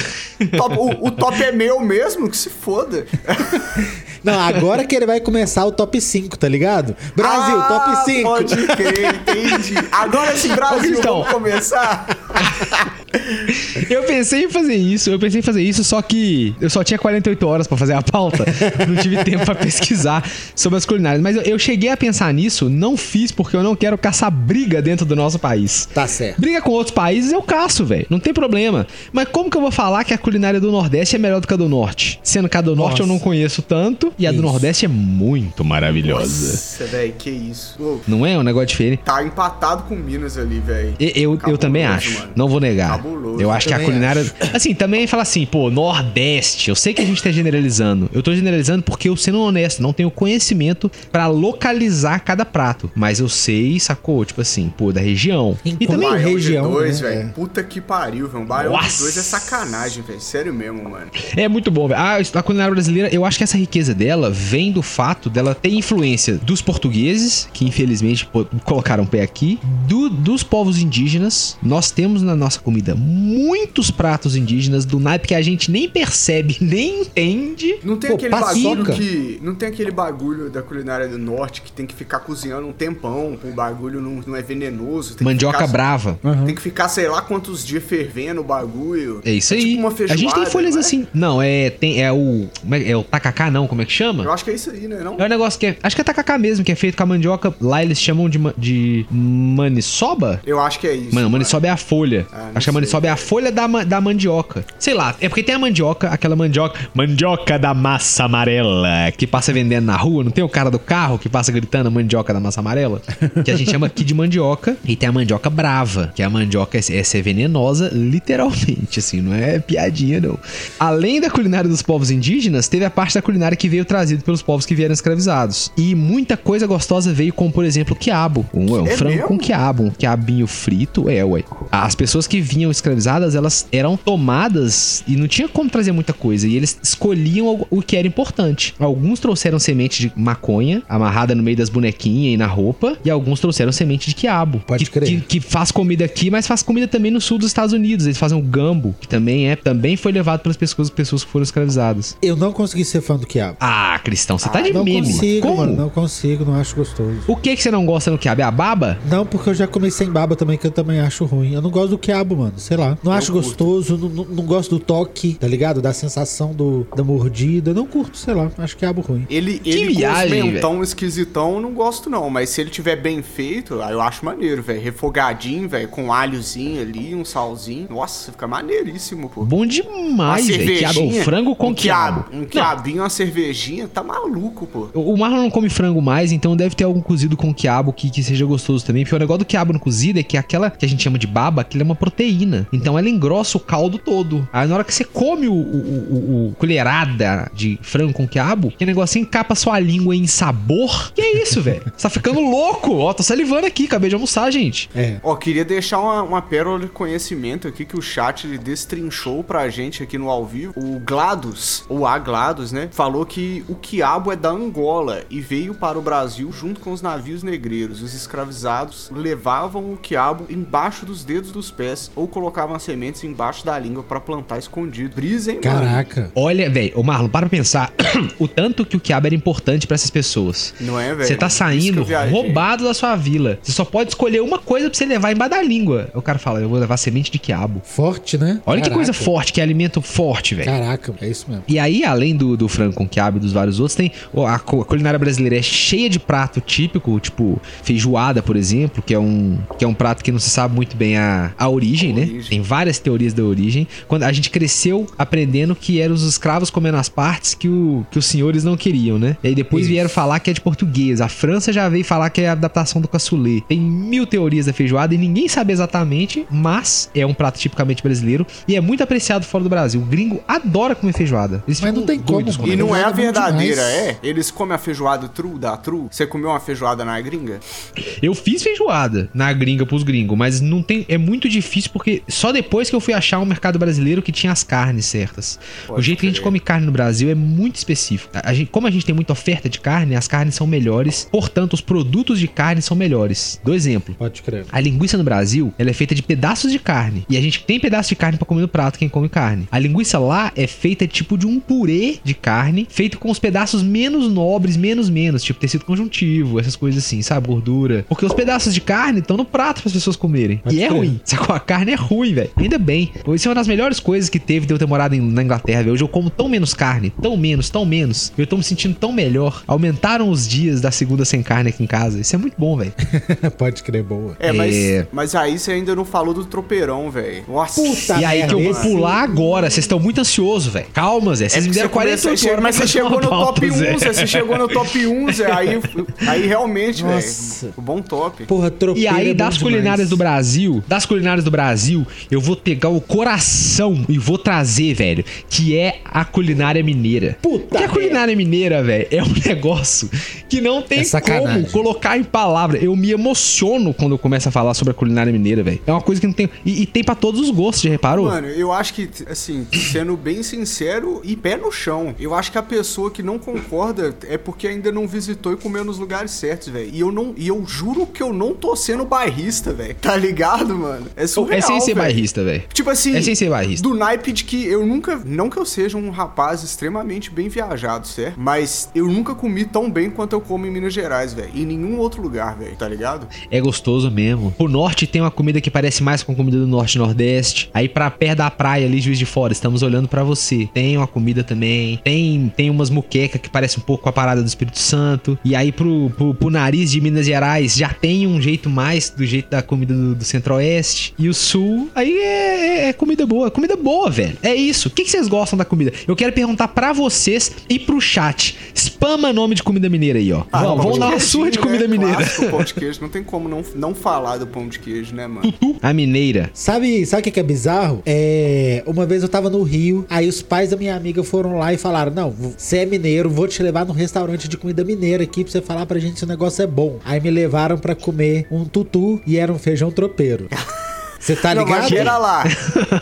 Speaker 3: Top- o, o top é meu mesmo, que se foda.
Speaker 1: Não, agora que ele vai começar o top 5, tá ligado? Brasil,
Speaker 3: Ah,
Speaker 1: top 5.
Speaker 3: Pode crer, entendi. Agora sim, Brasil,
Speaker 2: Cristão.
Speaker 3: vamos começar.
Speaker 2: Eu pensei em fazer isso, eu pensei em fazer isso, só que eu só tinha 48 horas pra fazer a pauta, não tive tempo pra pesquisar sobre as culinárias. Mas eu, eu cheguei a pensar nisso, não fiz porque eu não quero caçar briga dentro do nosso país.
Speaker 1: Tá certo.
Speaker 2: Briga com outros países eu caço, velho. Não tem problema. Mas como que eu vou falar que a culinária do Nordeste é melhor do que a do Norte? Sendo que a do Norte
Speaker 1: Nossa.
Speaker 2: eu não conheço tanto e a do
Speaker 1: Isso.
Speaker 2: Nordeste é muito maravilhosa.
Speaker 3: Nossa, velho, que isso. Ô,
Speaker 2: Não é um negócio diferente?
Speaker 3: tá empatado com Minas ali, velho.
Speaker 2: Eu, eu também acho.
Speaker 3: mano.
Speaker 2: Não vou negar.
Speaker 3: Cabuloso.
Speaker 2: Eu acho que a culinária. Assim, também fala assim, pô, Nordeste. Eu sei que a gente tá generalizando. Eu tô generalizando porque eu, sendo honesto, não tenho conhecimento pra localizar cada prato. Mas eu sei, sacou? Tipo assim, pô, da região. E
Speaker 1: Enquanto-
Speaker 2: também.
Speaker 1: Região,
Speaker 3: de dois,
Speaker 1: né?
Speaker 3: velho. Puta que pariu, velho. Um baião de dois é sacanagem, velho. Sério mesmo, mano.
Speaker 2: É muito bom, velho. Ah, a culinária brasileira, eu acho que essa riqueza dela vem do fato dela ter influência dos portugueses, que infelizmente pô, colocaram o pé aqui, do- dos povos indígenas. Nós temos na nossa comida muitos pratos indígenas do naipe que a gente nem percebe, nem entende.
Speaker 3: Não tem
Speaker 1: Pô,
Speaker 3: aquele
Speaker 1: paçoca.
Speaker 3: bagulho que. Não tem aquele bagulho da culinária do norte que tem que ficar cozinhando um tempão, o bagulho não, não é venenoso. Tem que
Speaker 2: Mandioca
Speaker 3: ficar-
Speaker 2: brava.
Speaker 3: Tem que ficar, sei lá, quantos dias fervendo o bagulho.
Speaker 2: É isso aí.
Speaker 3: tipo uma
Speaker 2: a gente tem
Speaker 3: feijoada,
Speaker 2: folhas
Speaker 3: não é?
Speaker 2: assim. Não, é tem é o é, é o tacacá não, como é que chama?
Speaker 3: Eu acho que é isso aí, né? Não?
Speaker 2: É um negócio que é, acho que é tacacá mesmo, que é feito com a mandioca. Lá eles chamam de, de maniçoba?
Speaker 3: Eu acho que é isso.
Speaker 2: Mano, maniçoba é a folha.
Speaker 3: Ah,
Speaker 2: Acho que a
Speaker 3: sei.
Speaker 2: maniçoba é a folha da, da mandioca. Sei lá, é porque tem a mandioca, aquela mandioca. Mandioca da massa amarela. Que passa vendendo na rua. Não tem o cara do carro que passa gritando mandioca da massa amarela? Que a gente chama aqui de mandioca. E tem a mandioca brava. Que a mandioca, é- essa é venenosa, literalmente, assim. Não é piadinha, não. Além da culinária dos povos indígenas, teve a parte da culinária que veio trazido pelos povos que vieram escravizados. E muita coisa gostosa veio, como por exemplo, o quiabo. Um, é um
Speaker 3: É
Speaker 2: frango
Speaker 3: mesmo?
Speaker 2: com quiabo, um quiabinho frito, é, ué. As pessoas que vinham escravizadas, elas eram tomadas e não tinha como trazer muita coisa. E eles escolhiam o- que era importante. Alguns trouxeram semente de maconha, amarrada no meio das bonequinhas e na roupa, e alguns trouxeram semente de quiabo.
Speaker 1: Pode
Speaker 2: que,
Speaker 1: crer.
Speaker 2: Que, que faz comida aqui, mas faz comida também no sul dos Estados Unidos. Eles fazem o gambo, que também é, também foi levado pelas pessoas, pessoas que foram escravizadas.
Speaker 1: Eu não consegui ser fã do quiabo.
Speaker 2: Ah, Cristão, você tá de
Speaker 1: não
Speaker 2: meme.
Speaker 1: consigo,
Speaker 2: Como?
Speaker 1: mano. Não consigo, não acho gostoso.
Speaker 2: O que que você não gosta no quiabo? É a baba?
Speaker 1: Não, porque eu já comi sem baba também, que eu também acho ruim. Eu não gosto do quiabo, mano. Sei lá. Não acho
Speaker 3: curto.
Speaker 1: gostoso, não, não, gosto do toque, tá ligado? Da sensação do, da mordida. Eu não curto, sei lá. Acho quiabo ruim.
Speaker 3: Ele, ele
Speaker 2: viagem,
Speaker 3: com os mentão esquisitão, eu não gosto não. Mas se ele tiver bem feito, aí eu acho maneiro, velho. Refogadinho, velho, com alhozinho ali, um salzinho. Nossa, fica maneiríssimo, pô.
Speaker 2: Bom demais, velho. O frango com
Speaker 3: um
Speaker 2: quiabo.
Speaker 3: Um
Speaker 2: Não,
Speaker 3: quiabinho, uma cervejinha, tá maluco, pô.
Speaker 2: O o Marlon não come frango mais, então deve ter algum cozido com quiabo que, que seja gostoso também. Porque o negócio do quiabo no cozido é que aquela que a gente chama de baba, aquilo é uma proteína. Então ela engrossa o caldo todo. Aí na hora que você come o, o- o- o colherada de frango com quiabo, que negocinho encapa sua língua em sabor. Que é isso, velho? Você tá ficando louco. Ó, tô salivando aqui, acabei de almoçar, gente.
Speaker 1: É.
Speaker 3: Ó, queria deixar uma, uma pérola de conhecimento aqui que o chat destrinchou pra gente aqui no ao vivo. O GLaDOS, ou a GLaDOS, né? Falou que o quiabo é da Angola e veio para o Brasil junto com os navios negreiros. Os escravizados levavam o quiabo embaixo dos dedos dos pés ou colocavam as sementes embaixo da língua pra plantar escondido. Brisa, hein, mano?
Speaker 1: Caraca.
Speaker 2: Olha, velho, ô Marlon, para pra pensar o tanto que o quiabo era importante pra essas pessoas.
Speaker 3: Não é, velho?
Speaker 2: Você tá
Speaker 3: que
Speaker 2: saindo roubado da sua vila. Você só pode escolher uma coisa pra você levar embaixo da língua. O cara fala, eu vou levar semente de quiabo.
Speaker 1: Forte, né?
Speaker 2: Olha que
Speaker 1: Caraca.
Speaker 2: coisa forte, que alimento forte, velho.
Speaker 1: Caraca, é isso mesmo.
Speaker 2: E aí, além do, do frango com quiabo e dos vários outros, tem ó, a, a culinária brasileira é cheia de prato típico, tipo feijoada, por exemplo, que é um, que é um prato que não se sabe muito bem a, a origem, né?
Speaker 3: Origem.
Speaker 2: Tem várias teorias da origem. Quando a gente cresceu aprendendo que eram os escravos comendo as partes que, o, que os senhores não queriam, né? E aí depois
Speaker 1: Isso.
Speaker 2: vieram falar que é de português. A França já veio falar que é a adaptação do cassoulet. Tem mil teorias da feijoada e ninguém sabe exatamente, mas é um prato tipicamente brasileiro e é muito apreciado fora do Brasil. O gringo adora comer feijoada. Eles
Speaker 1: Mas não tem como.
Speaker 3: E não é a
Speaker 1: é
Speaker 3: verdadeira, é? Eles comem a feijoada true da true? Você comeu uma feijoada na gringa?
Speaker 2: Eu fiz feijoada na gringa pros gringos, mas não tem. É muito difícil porque só depois que eu fui achar um mercado brasileiro que tinha as carnes certas.
Speaker 3: Pode
Speaker 2: o jeito que a gente come carne no Brasil é muito específico. A gente, como a gente tem muita oferta de carne, as carnes são melhores, portanto, os produtos de carne são melhores. Do exemplo.
Speaker 1: Pode crer.
Speaker 2: A linguiça no Brasil, ela é feita de pedaços de carne. E a gente tem pedaço de carne pra comer no prato, quem come carne. A linguiça lá é feita tipo de um purê de carne, feito com os pedaços menos nobres, menos menos, tipo tecido conjuntivo, essas coisas assim, sabe? Gordura. Porque os pedaços de carne estão no prato para as pessoas comerem.
Speaker 1: Pode
Speaker 2: e é
Speaker 1: crer.
Speaker 2: ruim. Sacou? A carne é ruim, velho. Ainda bem. Isso é uma das melhores coisas que teve de eu ter morado em- na Inglaterra, velho. Hoje eu como tão menos carne, tão menos, tão menos. Eu tô me sentindo tão melhor. Aumentaram os dias da segunda sem carne aqui em casa. Isso é muito bom, velho.
Speaker 1: Pode crer, boa.
Speaker 3: É, mas,
Speaker 2: É.
Speaker 3: mas aí você ainda não falou do tropeirão, velho. Nossa.
Speaker 1: Puta
Speaker 2: E aí
Speaker 1: merda,
Speaker 2: que eu vou pular agora. Vocês estão muito ansiosos, velho. Calma, Zé. Vocês
Speaker 3: É
Speaker 2: me deram
Speaker 3: você começou-
Speaker 2: 48
Speaker 3: você-
Speaker 2: horas
Speaker 3: Mas você chegou no top 1,
Speaker 2: Zé.
Speaker 3: Você chegou no top 1, Zé. Aí, aí realmente, velho. Bom top.
Speaker 1: Porra,
Speaker 2: E
Speaker 1: tropeiro
Speaker 2: aí,
Speaker 1: é
Speaker 2: das
Speaker 1: demais.
Speaker 2: culinárias do Brasil, das culinárias do Brasil, eu vou pegar o coração e vou trazer, velho, que é a culinária mineira.
Speaker 1: Puta
Speaker 2: Porque a culinária mineira, velho, é um negócio que não tem
Speaker 1: É
Speaker 2: como colocar em palavra. Eu me emociono quando eu começo a falar sobre a culinária mineira, velho. É uma coisa que não tem. E, e tem pra todos os gostos, já reparou?
Speaker 3: Mano, eu acho que, assim, sendo bem sincero e pé no chão, eu acho que a pessoa que não concorda é porque ainda não visitou e comeu nos lugares certos, velho. E eu não, e eu juro que eu não tô sendo bairrista, velho. Tá ligado, mano? É surreal,
Speaker 2: é sem ser bairrista, velho.
Speaker 3: Tipo assim,
Speaker 2: É sem ser bairrista.
Speaker 3: do naipe de que eu nunca. Não que eu seja um rapaz extremamente bem viajado, certo? Mas eu nunca comi tão bem quanto eu como em Minas Gerais, velho. Em nenhum outro lugar, velho, tá ligado?
Speaker 2: É gostoso mesmo. O norte tem uma comida que parece mais com a comida do norte e nordeste. Aí pra perto da praia ali, Juiz de Fora, estamos olhando pra você. Tem uma comida também. Tem tem umas muqueca que parece um pouco com a parada do Espírito Santo. E aí pro, pro, pro nariz de Minas Gerais já tem um jeito mais do jeito da comida do, do centro-oeste. E o sul, aí é, é- é comida boa. Comida boa, velho. É isso. O que, que vocês gostam da comida? Eu quero perguntar pra vocês e pro chat. Spama nome de comida mineira aí, ó.
Speaker 3: Ah,
Speaker 2: vamos, vamos dar uma surra de
Speaker 3: né?
Speaker 2: comida mineira.
Speaker 3: Clássico, pão de queijo. Não tem como não, não falar do pão de queijo, né, mano?
Speaker 2: A mineira.
Speaker 1: Sabe, sabe o que que é bizarro? É, uma vez eu tava no Rio, aí os pais da minha amiga foram lá e falaram: Não, você é mineiro, vou te levar num restaurante de comida mineira aqui pra você falar pra gente se o negócio é bom. Aí me levaram pra comer um tutu e era um feijão tropeiro. Você tá
Speaker 3: não,
Speaker 1: ligado?
Speaker 3: mas pera lá.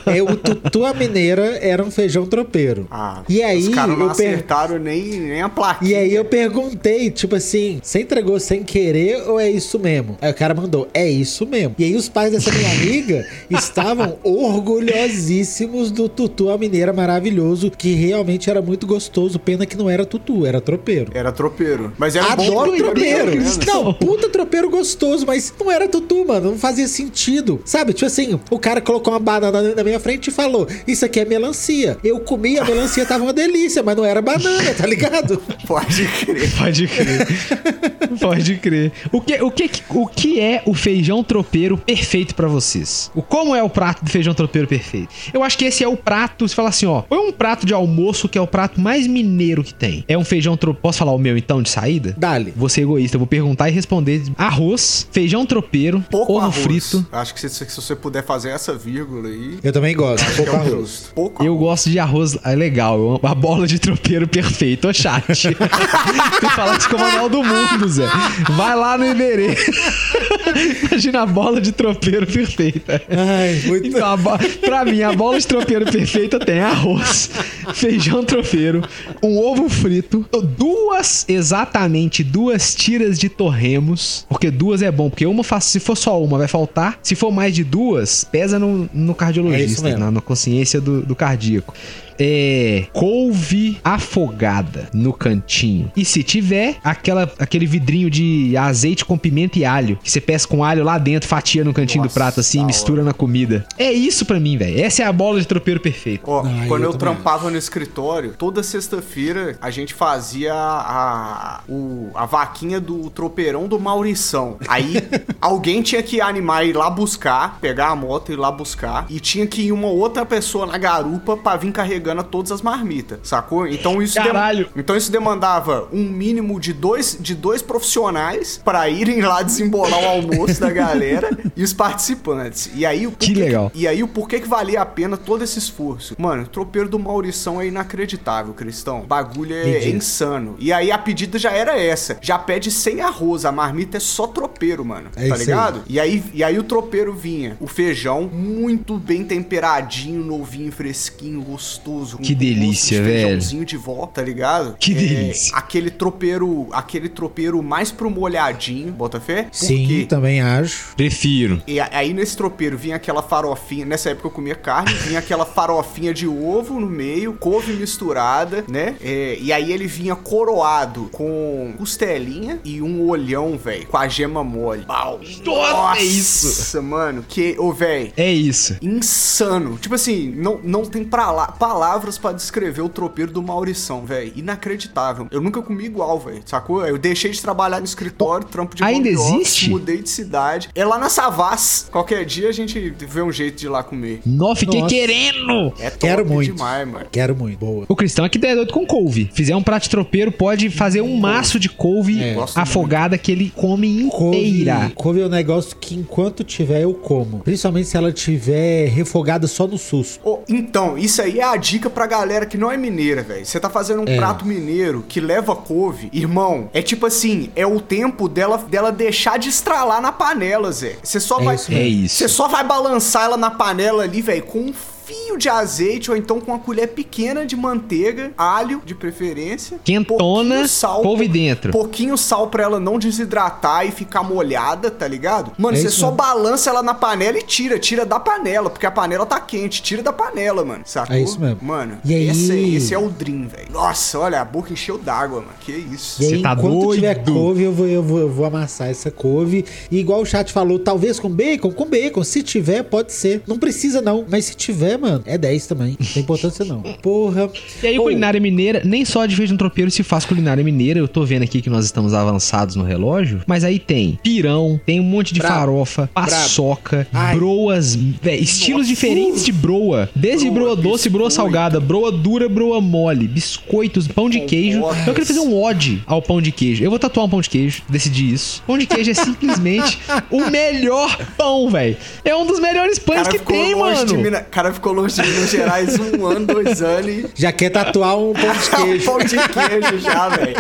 Speaker 1: É, o tutu a mineira era um feijão tropeiro.
Speaker 3: Ah,
Speaker 1: e aí
Speaker 3: os caras não
Speaker 1: eu per-
Speaker 3: acertaram nem, nem a plaquinha.
Speaker 1: E aí eu perguntei, tipo assim, você entregou sem querer ou é isso mesmo? Aí o cara mandou, é isso mesmo. E aí os pais dessa minha amiga estavam orgulhosíssimos do tutu a mineira maravilhoso, que realmente era muito gostoso. Pena que não era tutu, era tropeiro.
Speaker 3: Era tropeiro. Mas era um bom
Speaker 1: Adoro tropeiro.
Speaker 3: menos.
Speaker 1: Não, puta tropeiro gostoso, mas não era tutu, mano. Não fazia sentido. Sabe? Tipo assim, o cara colocou uma banana na minha frente e falou: Isso aqui é melancia. Eu comi, a melancia tava uma delícia, mas não era banana, tá ligado?
Speaker 3: Pode crer.
Speaker 2: Pode crer. Pode crer. O que, o, que, o que é o feijão tropeiro perfeito pra vocês? O como é o prato do feijão tropeiro perfeito? Eu acho que esse é o prato, você fala assim, ó, foi um prato de almoço que é o prato mais mineiro que tem. É um feijão tropeiro. Posso falar o meu então de saída?
Speaker 1: Dale.
Speaker 2: Vou ser egoísta, eu vou perguntar e responder. Arroz, feijão tropeiro,
Speaker 3: Pouco
Speaker 2: ovo
Speaker 3: arroz.
Speaker 2: frito.
Speaker 3: Acho que se, se você puder fazer essa vírgula aí.
Speaker 1: Eu também gosto.
Speaker 3: que
Speaker 1: Pouco
Speaker 3: é
Speaker 1: arroz.
Speaker 3: Pouco
Speaker 2: Eu
Speaker 3: arroz.
Speaker 2: gosto de arroz é legal, a bola de tropeiro perfeito, ô chat. tu fala isso com o manual do mundo, Zé. Vai lá no Iberê. Imagina a bola de tropeiro perfeita.
Speaker 1: Ai, muito.
Speaker 2: Então, a bo... pra mim, a bola de tropeiro perfeita tem arroz, feijão tropeiro, um ovo frito, duas, exatamente duas tiras de torremos, porque duas é bom, porque uma faz, se for só uma vai faltar, se for mais de duas, pesa no, no
Speaker 1: É
Speaker 2: cardiologista,
Speaker 1: mesmo.
Speaker 2: na, na consciência do, do cardíaco. É. Couve afogada no cantinho. E se tiver, aquela, aquele vidrinho de azeite com pimenta e alho. Que você pesca com alho lá dentro, fatia no cantinho do
Speaker 3: Nossa,
Speaker 2: prato assim,
Speaker 3: da
Speaker 2: mistura na comida. É isso pra mim, velho. Essa é a bola de tropeiro perfeito.
Speaker 3: Ó,
Speaker 1: Ah,
Speaker 3: quando
Speaker 1: eu
Speaker 3: eu, trampava no escritório, toda sexta-feira a gente fazia a, o- a vaquinha do tropeirão do Maurição. Aí alguém tinha que animar e ir lá buscar, pegar a moto e ir lá buscar. E tinha que ir uma outra pessoa na garupa pra vir carregando todas as marmitas, sacou? Então isso,
Speaker 2: Caralho.
Speaker 3: então isso demandava um mínimo de dois, de dois profissionais pra irem lá desembolar o almoço da galera e os participantes. E aí o
Speaker 2: Que
Speaker 3: porquê
Speaker 2: legal.
Speaker 3: e aí, o porquê que valia a pena todo esse esforço? Mano, o tropeiro do Maurição é inacreditável, Cristão. O bagulho é, é insano. E aí, a pedida já era essa. Já pede sem arroz. A marmita é só tropeiro, mano.
Speaker 1: É
Speaker 3: tá ligado? E aí, e aí, o tropeiro vinha. O feijão muito bem temperadinho, novinho, fresquinho, gostoso.
Speaker 2: Que
Speaker 3: gosto de
Speaker 2: delícia, velho.
Speaker 3: Feijãozinho de vó, tá ligado?
Speaker 2: Que
Speaker 3: É,
Speaker 2: delícia.
Speaker 3: Aquele tropeiro, aquele tropeiro mais pro molhadinho, bota fé?
Speaker 1: Sim,
Speaker 3: Porque
Speaker 1: também acho.
Speaker 2: Prefiro.
Speaker 3: e aí nesse tropeiro vinha aquela farofinha, nessa época eu comia carne, vinha aquela farofinha de ovo no meio, couve misturada, né? É, e aí ele vinha coroado com costelinha e um olhão, velho, com a gema mole. Pau.
Speaker 2: Nossa, é isso.
Speaker 3: Nossa, mano, que, ô, velho,
Speaker 2: É isso.
Speaker 3: insano. Tipo assim, não, não tem pra lá, palavras palavras pra descrever o tropeiro do Maurição, velho. Inacreditável. Eu nunca comi igual, velho. Sacou? Eu deixei de trabalhar no escritório, trampo de
Speaker 2: Ainda existe?
Speaker 3: mudei de cidade. É lá na Savas. Qualquer dia a gente vê um jeito de ir lá comer.
Speaker 2: Nó, fiquei
Speaker 1: Nossa.
Speaker 2: querendo!
Speaker 3: É top
Speaker 1: Quero muito.
Speaker 3: demais, mano.
Speaker 1: Quero muito. Boa.
Speaker 2: O Cristão aqui é doido com couve. Fizer um prato de tropeiro, pode fazer um maço de couve
Speaker 1: É.
Speaker 2: Afogada que ele come inteira.
Speaker 1: Couve, couve é um negócio que enquanto tiver eu como. Principalmente se ela tiver refogada só no susto.
Speaker 3: Ô, então, isso aí é a dica pra galera que não é mineira, velho. Você tá fazendo um
Speaker 1: É.
Speaker 3: prato mineiro que leva couve, irmão, é tipo assim, é o tempo dela, dela deixar de estralar na panela, Zé. Você só
Speaker 1: É
Speaker 3: vai.
Speaker 1: isso
Speaker 2: É isso.
Speaker 3: Você só vai balançar ela na panela ali, velho, com um fio de azeite ou então com uma colher pequena de manteiga, alho de preferência,
Speaker 2: Quentona,
Speaker 3: pouquinho sal,
Speaker 2: couve dentro.
Speaker 3: pouquinho sal pra ela não desidratar e ficar molhada, tá ligado? Mano,
Speaker 1: É
Speaker 3: você
Speaker 1: isso
Speaker 3: só
Speaker 1: mesmo.
Speaker 3: balança ela na panela e tira, tira da panela, porque a panela tá quente, tira da panela, mano. Sacou?
Speaker 1: É isso mesmo.
Speaker 3: Mano,
Speaker 1: E aí-
Speaker 3: esse, esse é o dream, velho. Nossa, olha, a boca encheu d'água, mano. Que isso.
Speaker 1: E aí,
Speaker 2: Você tá
Speaker 1: enquanto
Speaker 2: doido?
Speaker 1: tiver couve, eu vou, eu, vou, eu vou amassar essa couve. E igual o chat falou, talvez com bacon, com bacon. Se tiver, pode ser. Não precisa, não. Mas se tiver, mano, é 10 também. Não tem importância, não. Porra.
Speaker 2: E aí,
Speaker 1: Ô,
Speaker 2: culinária mineira, nem só de feijão tropeiro se faz culinária mineira. Eu tô vendo aqui que nós estamos avançados no relógio. Mas aí tem pirão, tem um monte de
Speaker 1: Brabo.
Speaker 2: farofa, paçoca,
Speaker 1: Ai.
Speaker 2: broas, véi, estilos
Speaker 3: Nossa.
Speaker 2: diferentes de broa. Desde broa,
Speaker 3: Broa,
Speaker 2: doce, broa salgada, broa dura, broa mole, biscoitos, pão de queijo.
Speaker 3: Compotas.
Speaker 2: Eu queria fazer um ode ao pão de queijo. Eu vou tatuar um pão de queijo, decidi isso. Pão de queijo é simplesmente o melhor pão, velho. É um dos melhores pães
Speaker 3: cara
Speaker 2: que tem, mano.
Speaker 3: de Minas, cara ficou longe de Minas Gerais um ano, dois anos e.
Speaker 1: Já quer tatuar um pão de
Speaker 3: um
Speaker 1: queijo.
Speaker 3: pão de queijo já, velho.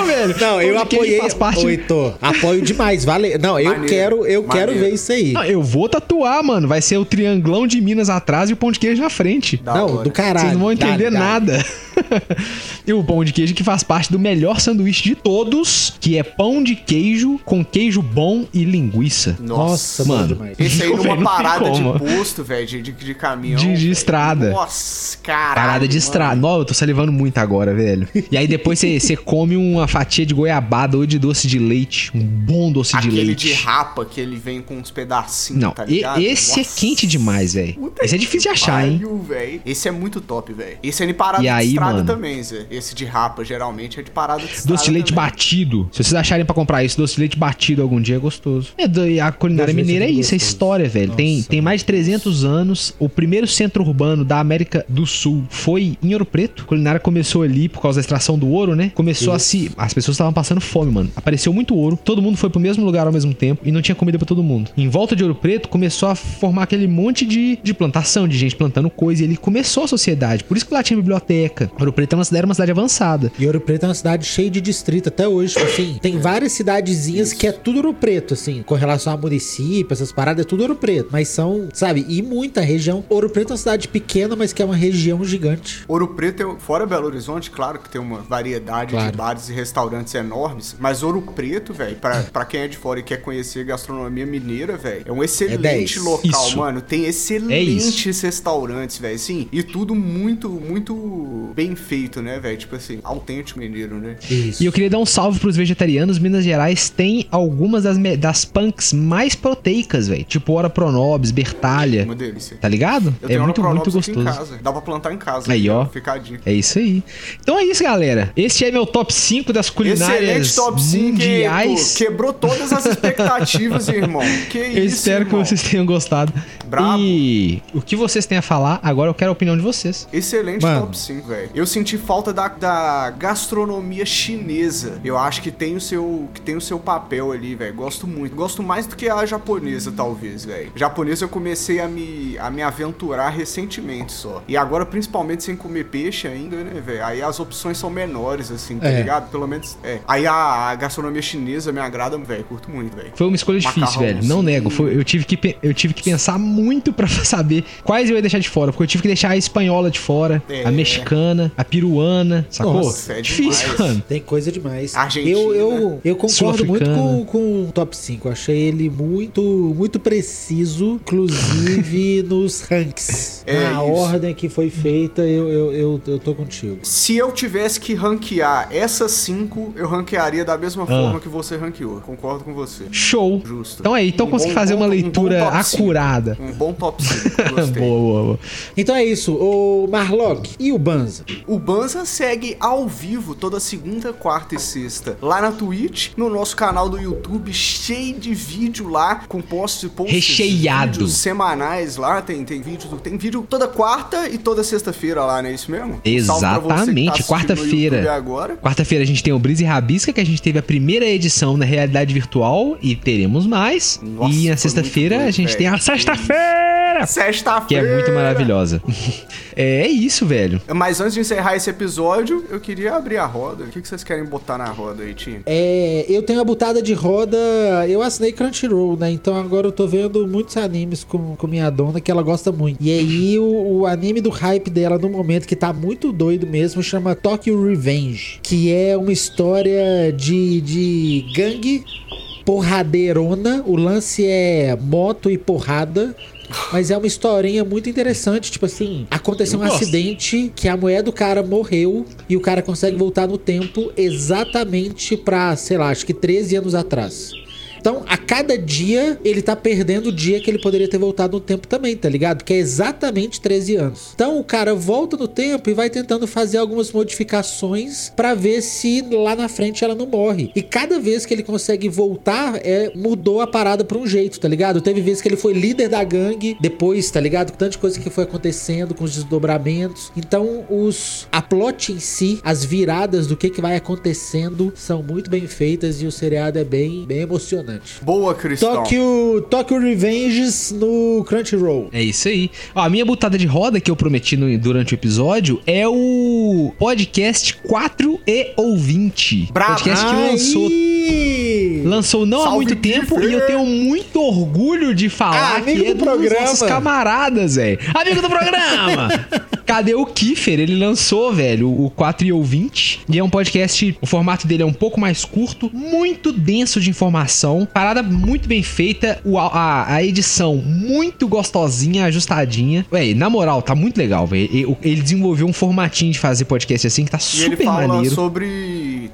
Speaker 2: Ô, velho,
Speaker 1: Não, eu apoiei.
Speaker 2: faz parte-
Speaker 1: Ô, Heitor, apoio demais. Vale. Não, eu
Speaker 3: Maneiro,
Speaker 1: quero, eu quero
Speaker 3: maneiro.
Speaker 1: ver isso aí.
Speaker 2: Não, eu vou tatuar, mano. Vai ser o trianglão de Minas atrás e o pão de queijo na frente.
Speaker 3: Da
Speaker 1: não,
Speaker 3: hora.
Speaker 1: do caralho.
Speaker 2: Vocês não vão entender
Speaker 1: Dá, dá.
Speaker 2: e o pão de queijo que faz parte do melhor sanduíche de todos, que é pão de queijo com queijo bom e linguiça.
Speaker 1: Nossa,
Speaker 2: Mano.
Speaker 3: Esse aí numa parada de posto, velho, de, de, de caminhão.
Speaker 2: De- de estrada.
Speaker 3: Nossa, caralho.
Speaker 2: Parada de estrada. Nossa, eu tô salivando muito agora, velho. E aí depois você come uma fatia de goiabada ou de doce de leite. Um bom doce de
Speaker 3: Aquele
Speaker 2: leite.
Speaker 3: de rapa que ele vem com uns pedacinhos,
Speaker 2: Não,
Speaker 3: tá
Speaker 2: e-
Speaker 3: ligado?
Speaker 2: esse é
Speaker 3: Nossa.
Speaker 2: quente demais, velho. Esse é difícil de achar, hein?
Speaker 3: pariu, véi. Esse é muito top, velho. Esse é de parada
Speaker 2: E
Speaker 3: de
Speaker 2: aí, mano?
Speaker 3: também, Zé. Esse de rapa, geralmente, é de parada de estrada
Speaker 2: Doce de leite
Speaker 3: também.
Speaker 2: batido. Se vocês acharem pra comprar isso, doce de leite batido algum dia é gostoso. É, do- e a culinária
Speaker 1: Doce
Speaker 2: mineira é
Speaker 1: é
Speaker 2: isso, é
Speaker 1: gostoso.
Speaker 2: história, velho. Tem,
Speaker 1: Nossa,
Speaker 2: tem mais de 300 anos. O primeiro centro urbano da América do Sul foi em Ouro Preto. A culinária começou ali por causa da extração do ouro, né? Começou a se. As pessoas estavam passando fome, mano. Apareceu muito ouro. Todo mundo foi pro mesmo lugar ao mesmo tempo e não tinha comida pra todo mundo. Em volta de Ouro Preto começou a formar aquele monte de, de plantação, de gente plantando coisa. E ele começou a sociedade. Por isso que lá tinha biblioteca. Ouro Preto é uma cidade, uma cidade avançada.
Speaker 1: E Ouro Preto é uma cidade cheia de distrito até hoje, tipo assim. Tem várias cidadezinhas que é tudo Ouro Preto, assim, com relação a município, essas paradas, é tudo Ouro Preto. Mas são, sabe, e muita região. Ouro Preto é uma cidade pequena, mas que é uma região gigante.
Speaker 3: Ouro Preto, é, fora Belo Horizonte, claro que tem uma variedade
Speaker 1: Claro.
Speaker 3: de bares e restaurantes enormes, mas Ouro Preto, velho, pra, pra quem é de fora e quer conhecer gastronomia mineira, velho, é um excelente
Speaker 1: 10.
Speaker 3: local,
Speaker 2: Isso.
Speaker 3: mano. Tem
Speaker 2: É
Speaker 3: excelentes restaurantes, velho, assim, e tudo muito, muito bem feito, né, velho? Tipo assim, autêntico mineiro, né?
Speaker 1: Isso.
Speaker 2: E eu queria dar um salve pros vegetarianos. Minas Gerais tem algumas das, das punks mais proteicas, velho. Tipo Ora Pronobis, Bertalha.
Speaker 3: Uma delícia.
Speaker 2: Tá ligado?
Speaker 3: Eu
Speaker 2: É
Speaker 3: tenho
Speaker 2: muito, muito
Speaker 3: aqui em
Speaker 2: gostoso.
Speaker 3: casa. Dá pra plantar em casa.
Speaker 2: Aí, ó.
Speaker 3: Fica a dica.
Speaker 2: É isso aí. Então é isso, galera. Esse é meu top 5 das culinárias
Speaker 3: Excelente top 5,
Speaker 2: mundiais.
Speaker 3: Quebrou todas as expectativas, irmão. Que
Speaker 2: Eu
Speaker 3: isso,
Speaker 2: espero que
Speaker 3: irmão.
Speaker 2: vocês tenham gostado.
Speaker 3: Brabo.
Speaker 2: E o que vocês têm a falar, agora eu quero a opinião de vocês.
Speaker 3: Excelente
Speaker 1: Mano.
Speaker 3: top 5, velho. Eu senti falta da, da gastronomia chinesa. Eu acho que tem o seu, que tem o seu papel ali, velho. Gosto muito. Gosto mais do que a japonesa, talvez, velho. Japonesa eu comecei a me, a me aventurar recentemente só. E agora, principalmente sem comer peixe ainda, né, velho? Aí as opções são menores, assim, tá
Speaker 1: É.
Speaker 3: ligado? Pelo menos, é. Aí a, a gastronomia chinesa me agrada, velho. Curto muito, velho.
Speaker 2: Foi uma escolha difícil, velho. Não
Speaker 3: Macarrãozinho.
Speaker 2: nego. Foi- eu, tive que, eu tive que pensar muito pra saber quais eu ia deixar de fora. Porque eu tive que deixar a espanhola de fora,
Speaker 3: É.
Speaker 2: a mexicana A peruana, sacou?
Speaker 3: Nossa, é
Speaker 2: Difícil,
Speaker 3: demais.
Speaker 2: mano.
Speaker 1: Tem coisa demais.
Speaker 3: Argentina.
Speaker 1: Eu, eu, eu concordo muito com, com o top 5. Achei ele muito, muito preciso, inclusive nos ranks.
Speaker 3: É
Speaker 1: Na
Speaker 3: isso.
Speaker 1: ordem que foi feita, eu, eu, eu, eu tô contigo.
Speaker 3: Se eu tivesse que ranquear essas cinco, eu ranquearia da mesma
Speaker 2: Ah.
Speaker 3: forma que você ranqueou. Concordo com você.
Speaker 2: Show.
Speaker 3: Justo.
Speaker 2: Então é, então
Speaker 3: Um
Speaker 2: consegui
Speaker 3: bom-
Speaker 2: fazer uma
Speaker 3: um
Speaker 2: leitura acurada.
Speaker 3: Um bom top 5. Gostei.
Speaker 2: boa, boa, boa.
Speaker 1: Então é isso, o Marlock e o Banza.
Speaker 3: O Banza segue ao vivo toda segunda, quarta e sexta lá na Twitch, no nosso canal do YouTube, cheio de vídeo lá, com posts posts
Speaker 2: Recheado.
Speaker 3: semanais lá, tem, tem vídeo, tem vídeo toda quarta e toda sexta-feira lá, não é isso mesmo? Tá
Speaker 2: Exatamente,
Speaker 3: no
Speaker 2: quarta-feira.
Speaker 3: Agora.
Speaker 2: Quarta-feira a gente tem o Brisa e Rabisca, que a gente teve a primeira edição na realidade virtual e teremos mais.
Speaker 3: Nossa,
Speaker 2: e na sexta-feira a gente tem a
Speaker 3: velho.
Speaker 2: Sexta-feira,
Speaker 3: Sexta-feira!
Speaker 2: que é muito maravilhosa. é, é isso, velho.
Speaker 3: Mas antes de encerrar esse episódio, eu queria abrir a roda. O que vocês querem botar na roda aí, time?
Speaker 1: É, eu tenho a butada de roda. Eu assinei Crunchyroll, né? Então agora eu tô vendo muitos animes com, com minha dona que ela gosta muito. E aí o, o anime do hype dela no momento que tá muito doido mesmo chama Tokyo Revenge, que é uma história de, de gangue porradeirona. O lance é moto e porrada. Mas é uma historinha muito interessante, tipo assim, aconteceu
Speaker 2: Eu
Speaker 1: um
Speaker 2: gosto.
Speaker 1: acidente que a mulher do cara morreu e o cara consegue voltar no tempo exatamente pra, sei lá, acho que 13 anos atrás. Então, a cada dia, ele tá perdendo o dia que ele poderia ter voltado no tempo também, tá ligado? Que é exatamente 13 anos. Então, o cara volta no tempo e vai tentando fazer algumas modificações pra ver se lá na frente ela não morre. E cada vez que ele consegue voltar, é, mudou a parada pra um jeito, tá ligado? Teve vezes que ele foi líder da gangue, depois, tá ligado? Com tanta coisa que foi acontecendo, com os desdobramentos. Então, os a plot em si, as viradas do que, que vai acontecendo são muito bem feitas e o seriado é bem, bem emocionante.
Speaker 3: Boa, Cristão.
Speaker 1: Tokyo, Tokyo Revenges no Crunchyroll.
Speaker 2: É isso aí. Ó, a minha butada de roda que eu prometi no- durante o episódio é o podcast 4 e ouvinte.
Speaker 3: Bravo.
Speaker 2: Podcast que lançou
Speaker 1: Aí!
Speaker 2: Lançou não há
Speaker 3: Salve,
Speaker 2: muito tempo e eu tenho muito orgulho de falar
Speaker 1: Ah, amigo
Speaker 2: que é
Speaker 1: do
Speaker 2: dos nossos camaradas, velho. Amigo do programa! Cadê o Kiffer? Ele lançou, velho, o 4 e ouvinte. E é um podcast, o formato dele é um pouco mais curto, muito denso de informação. Parada muito bem feita, o- a, a edição muito gostosinha, ajustadinha. Véi, na moral, tá muito legal, velho. Ele, desenvolveu um formatinho de fazer podcast assim que tá
Speaker 3: E ele
Speaker 2: super
Speaker 3: fala
Speaker 2: maneiro.
Speaker 3: sobre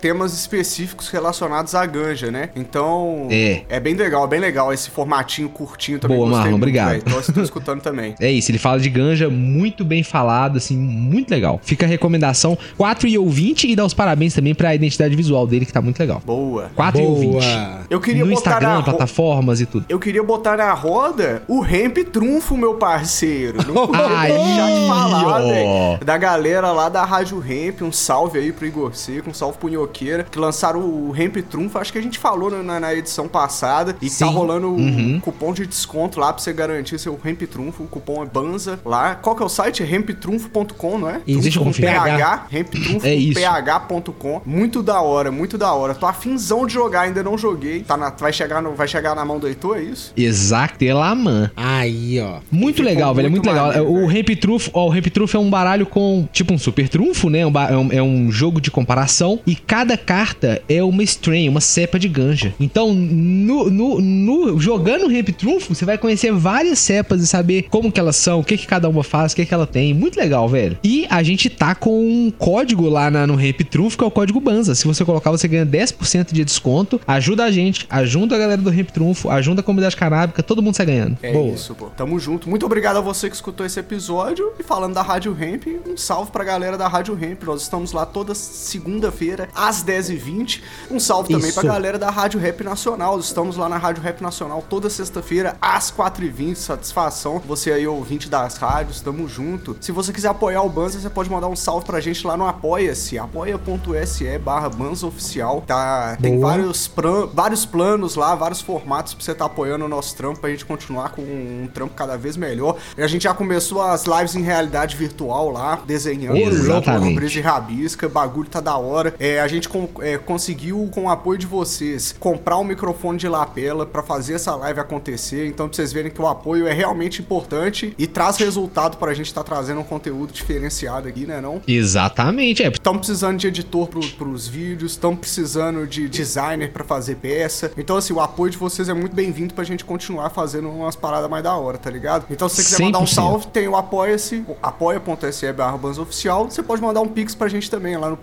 Speaker 3: temas específicos relacionados à ganja, né? Então,
Speaker 2: É.
Speaker 3: bem legal, bem legal esse formatinho curtinho também.
Speaker 2: Boa, Marlon, obrigado.
Speaker 3: Tô, tô escutando também.
Speaker 2: É isso, ele fala de ganja muito bem falado, assim, muito legal. Fica a recomendação 4 e ouvinte e dá os parabéns também pra identidade visual dele, que tá muito legal.
Speaker 3: Boa.
Speaker 2: 4 e
Speaker 1: Boa.
Speaker 2: ouvinte.
Speaker 3: Eu queria
Speaker 2: no
Speaker 3: botar
Speaker 2: Instagram,
Speaker 3: na
Speaker 2: plataformas e tudo.
Speaker 3: Eu queria botar na roda o Ramp Trunfo, meu parceiro. Não podia
Speaker 2: Aí,
Speaker 3: deixar de falar,
Speaker 2: ó.
Speaker 3: velho. Da galera lá da Rádio Ramp. Um salve aí pro Igor Seco, um salve pro Nhoqueira, que lançaram o Ramp Trunfo. Acho que a gente falou na, na edição passada. E tá
Speaker 1: Sim.
Speaker 3: rolando o
Speaker 2: Uhum.
Speaker 3: cupom de desconto lá pra você garantir seu Ramp Trunfo. O cupom é Banza lá. Qual que é o site? É ramptrunfo.com, não é?
Speaker 2: Eu
Speaker 3: com. PH, ramptrunfo
Speaker 2: É
Speaker 3: ph.com. Muito da hora, muito da hora. Tô afinzão de jogar, ainda não joguei. Tá na- vai, chegar no, vai chegar na mão do Heitor, é isso?
Speaker 2: Exatelaman.
Speaker 1: Aí, ó.
Speaker 2: Muito
Speaker 3: Ficou
Speaker 2: legal, velho. É muito
Speaker 3: muito
Speaker 2: legal.
Speaker 3: maneiro,
Speaker 2: o. Ramp Trunfo, ó, o Ramp Trunfo é um baralho com tipo um super trunfo, né? Um é, um, é um jogo de comparação. E cada carta é uma strain, uma cepa de ganja. Então, no, no, no- jogando Ramp Trunfo, você vai conhecer várias cepas e saber como que elas são, o que, que cada uma faz, o que, que ela tem. Muito legal, velho. E a gente tá com um código lá na- no Ramp Trunfo, que é o código Banza. Se você colocar, você ganha 10% de desconto. Ajuda a gente, ajuda a galera do Ramp Trunfo, ajuda a comunidade canábica, todo mundo sai ganhando.
Speaker 3: É
Speaker 1: Boa.
Speaker 3: isso, pô. Tamo junto. Muito obrigado a você que escutou esse episódio. E falando da Rádio Ramp, um salve pra galera da Rádio Ramp. Nós estamos lá toda segunda-feira, às 10h20. Um salve também
Speaker 1: Isso.
Speaker 3: pra galera da Rádio Rap Nacional. Estamos lá na Rádio Rap Nacional toda sexta-feira, às 4h20. Satisfação. Você aí, ouvinte das rádios, tamo junto. Se você quiser apoiar o Banza, você pode mandar um salve pra gente lá no Apoia-se. apoia.se barra Banza Oficial. Tá, tem
Speaker 1: Boa.
Speaker 3: vários, pran- vários planos lá, vários formatos pra você estar apoiando o nosso trampo, pra gente continuar com um trampo cada vez melhor. E a gente já começou as lives em realidade virtual lá, desenhando,
Speaker 2: Exatamente.
Speaker 3: brisa e rabisca, bagulho tá da hora. É, a gente gente com- é, conseguiu, com o apoio de vocês, comprar um microfone de lapela pra fazer essa live acontecer. Então, pra vocês verem que o apoio é realmente importante e traz resultado pra gente estar trazendo um conteúdo diferenciado aqui, né? Não?
Speaker 2: Exatamente, é.
Speaker 3: Estamos precisando de editor pro, pros vídeos, estamos precisando de designer pra fazer peça. Então, assim, o apoio de vocês é muito bem-vindo pra gente continuar fazendo umas paradas mais da hora, tá ligado? Então, se você quiser mandar um
Speaker 2: 100%.
Speaker 3: salve, tem o apoia-se, o apoia.se barra oficial. Você pode mandar um pix pra gente também, lá no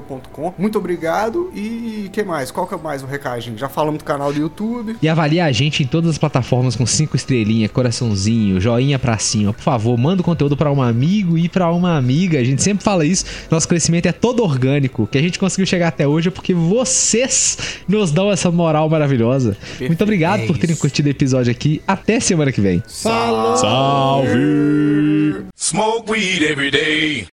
Speaker 3: pix.banz.gmail.com. Muito obrigado e que mais? Qual que é mais o recadinho? Já falamos do canal do YouTube.
Speaker 2: E avalie a gente em todas as plataformas com cinco estrelinhas, coraçãozinho, joinha pra cima. Por favor, manda o conteúdo pra um amigo e pra uma amiga. A gente sempre fala isso. Nosso crescimento é todo orgânico. Que a gente conseguiu chegar até hoje é porque vocês nos dão essa moral maravilhosa. Muito obrigado
Speaker 1: É
Speaker 2: por terem curtido o episódio aqui. Até semana que vem.
Speaker 1: Falou!
Speaker 2: Salve!
Speaker 4: Smoke weed every day.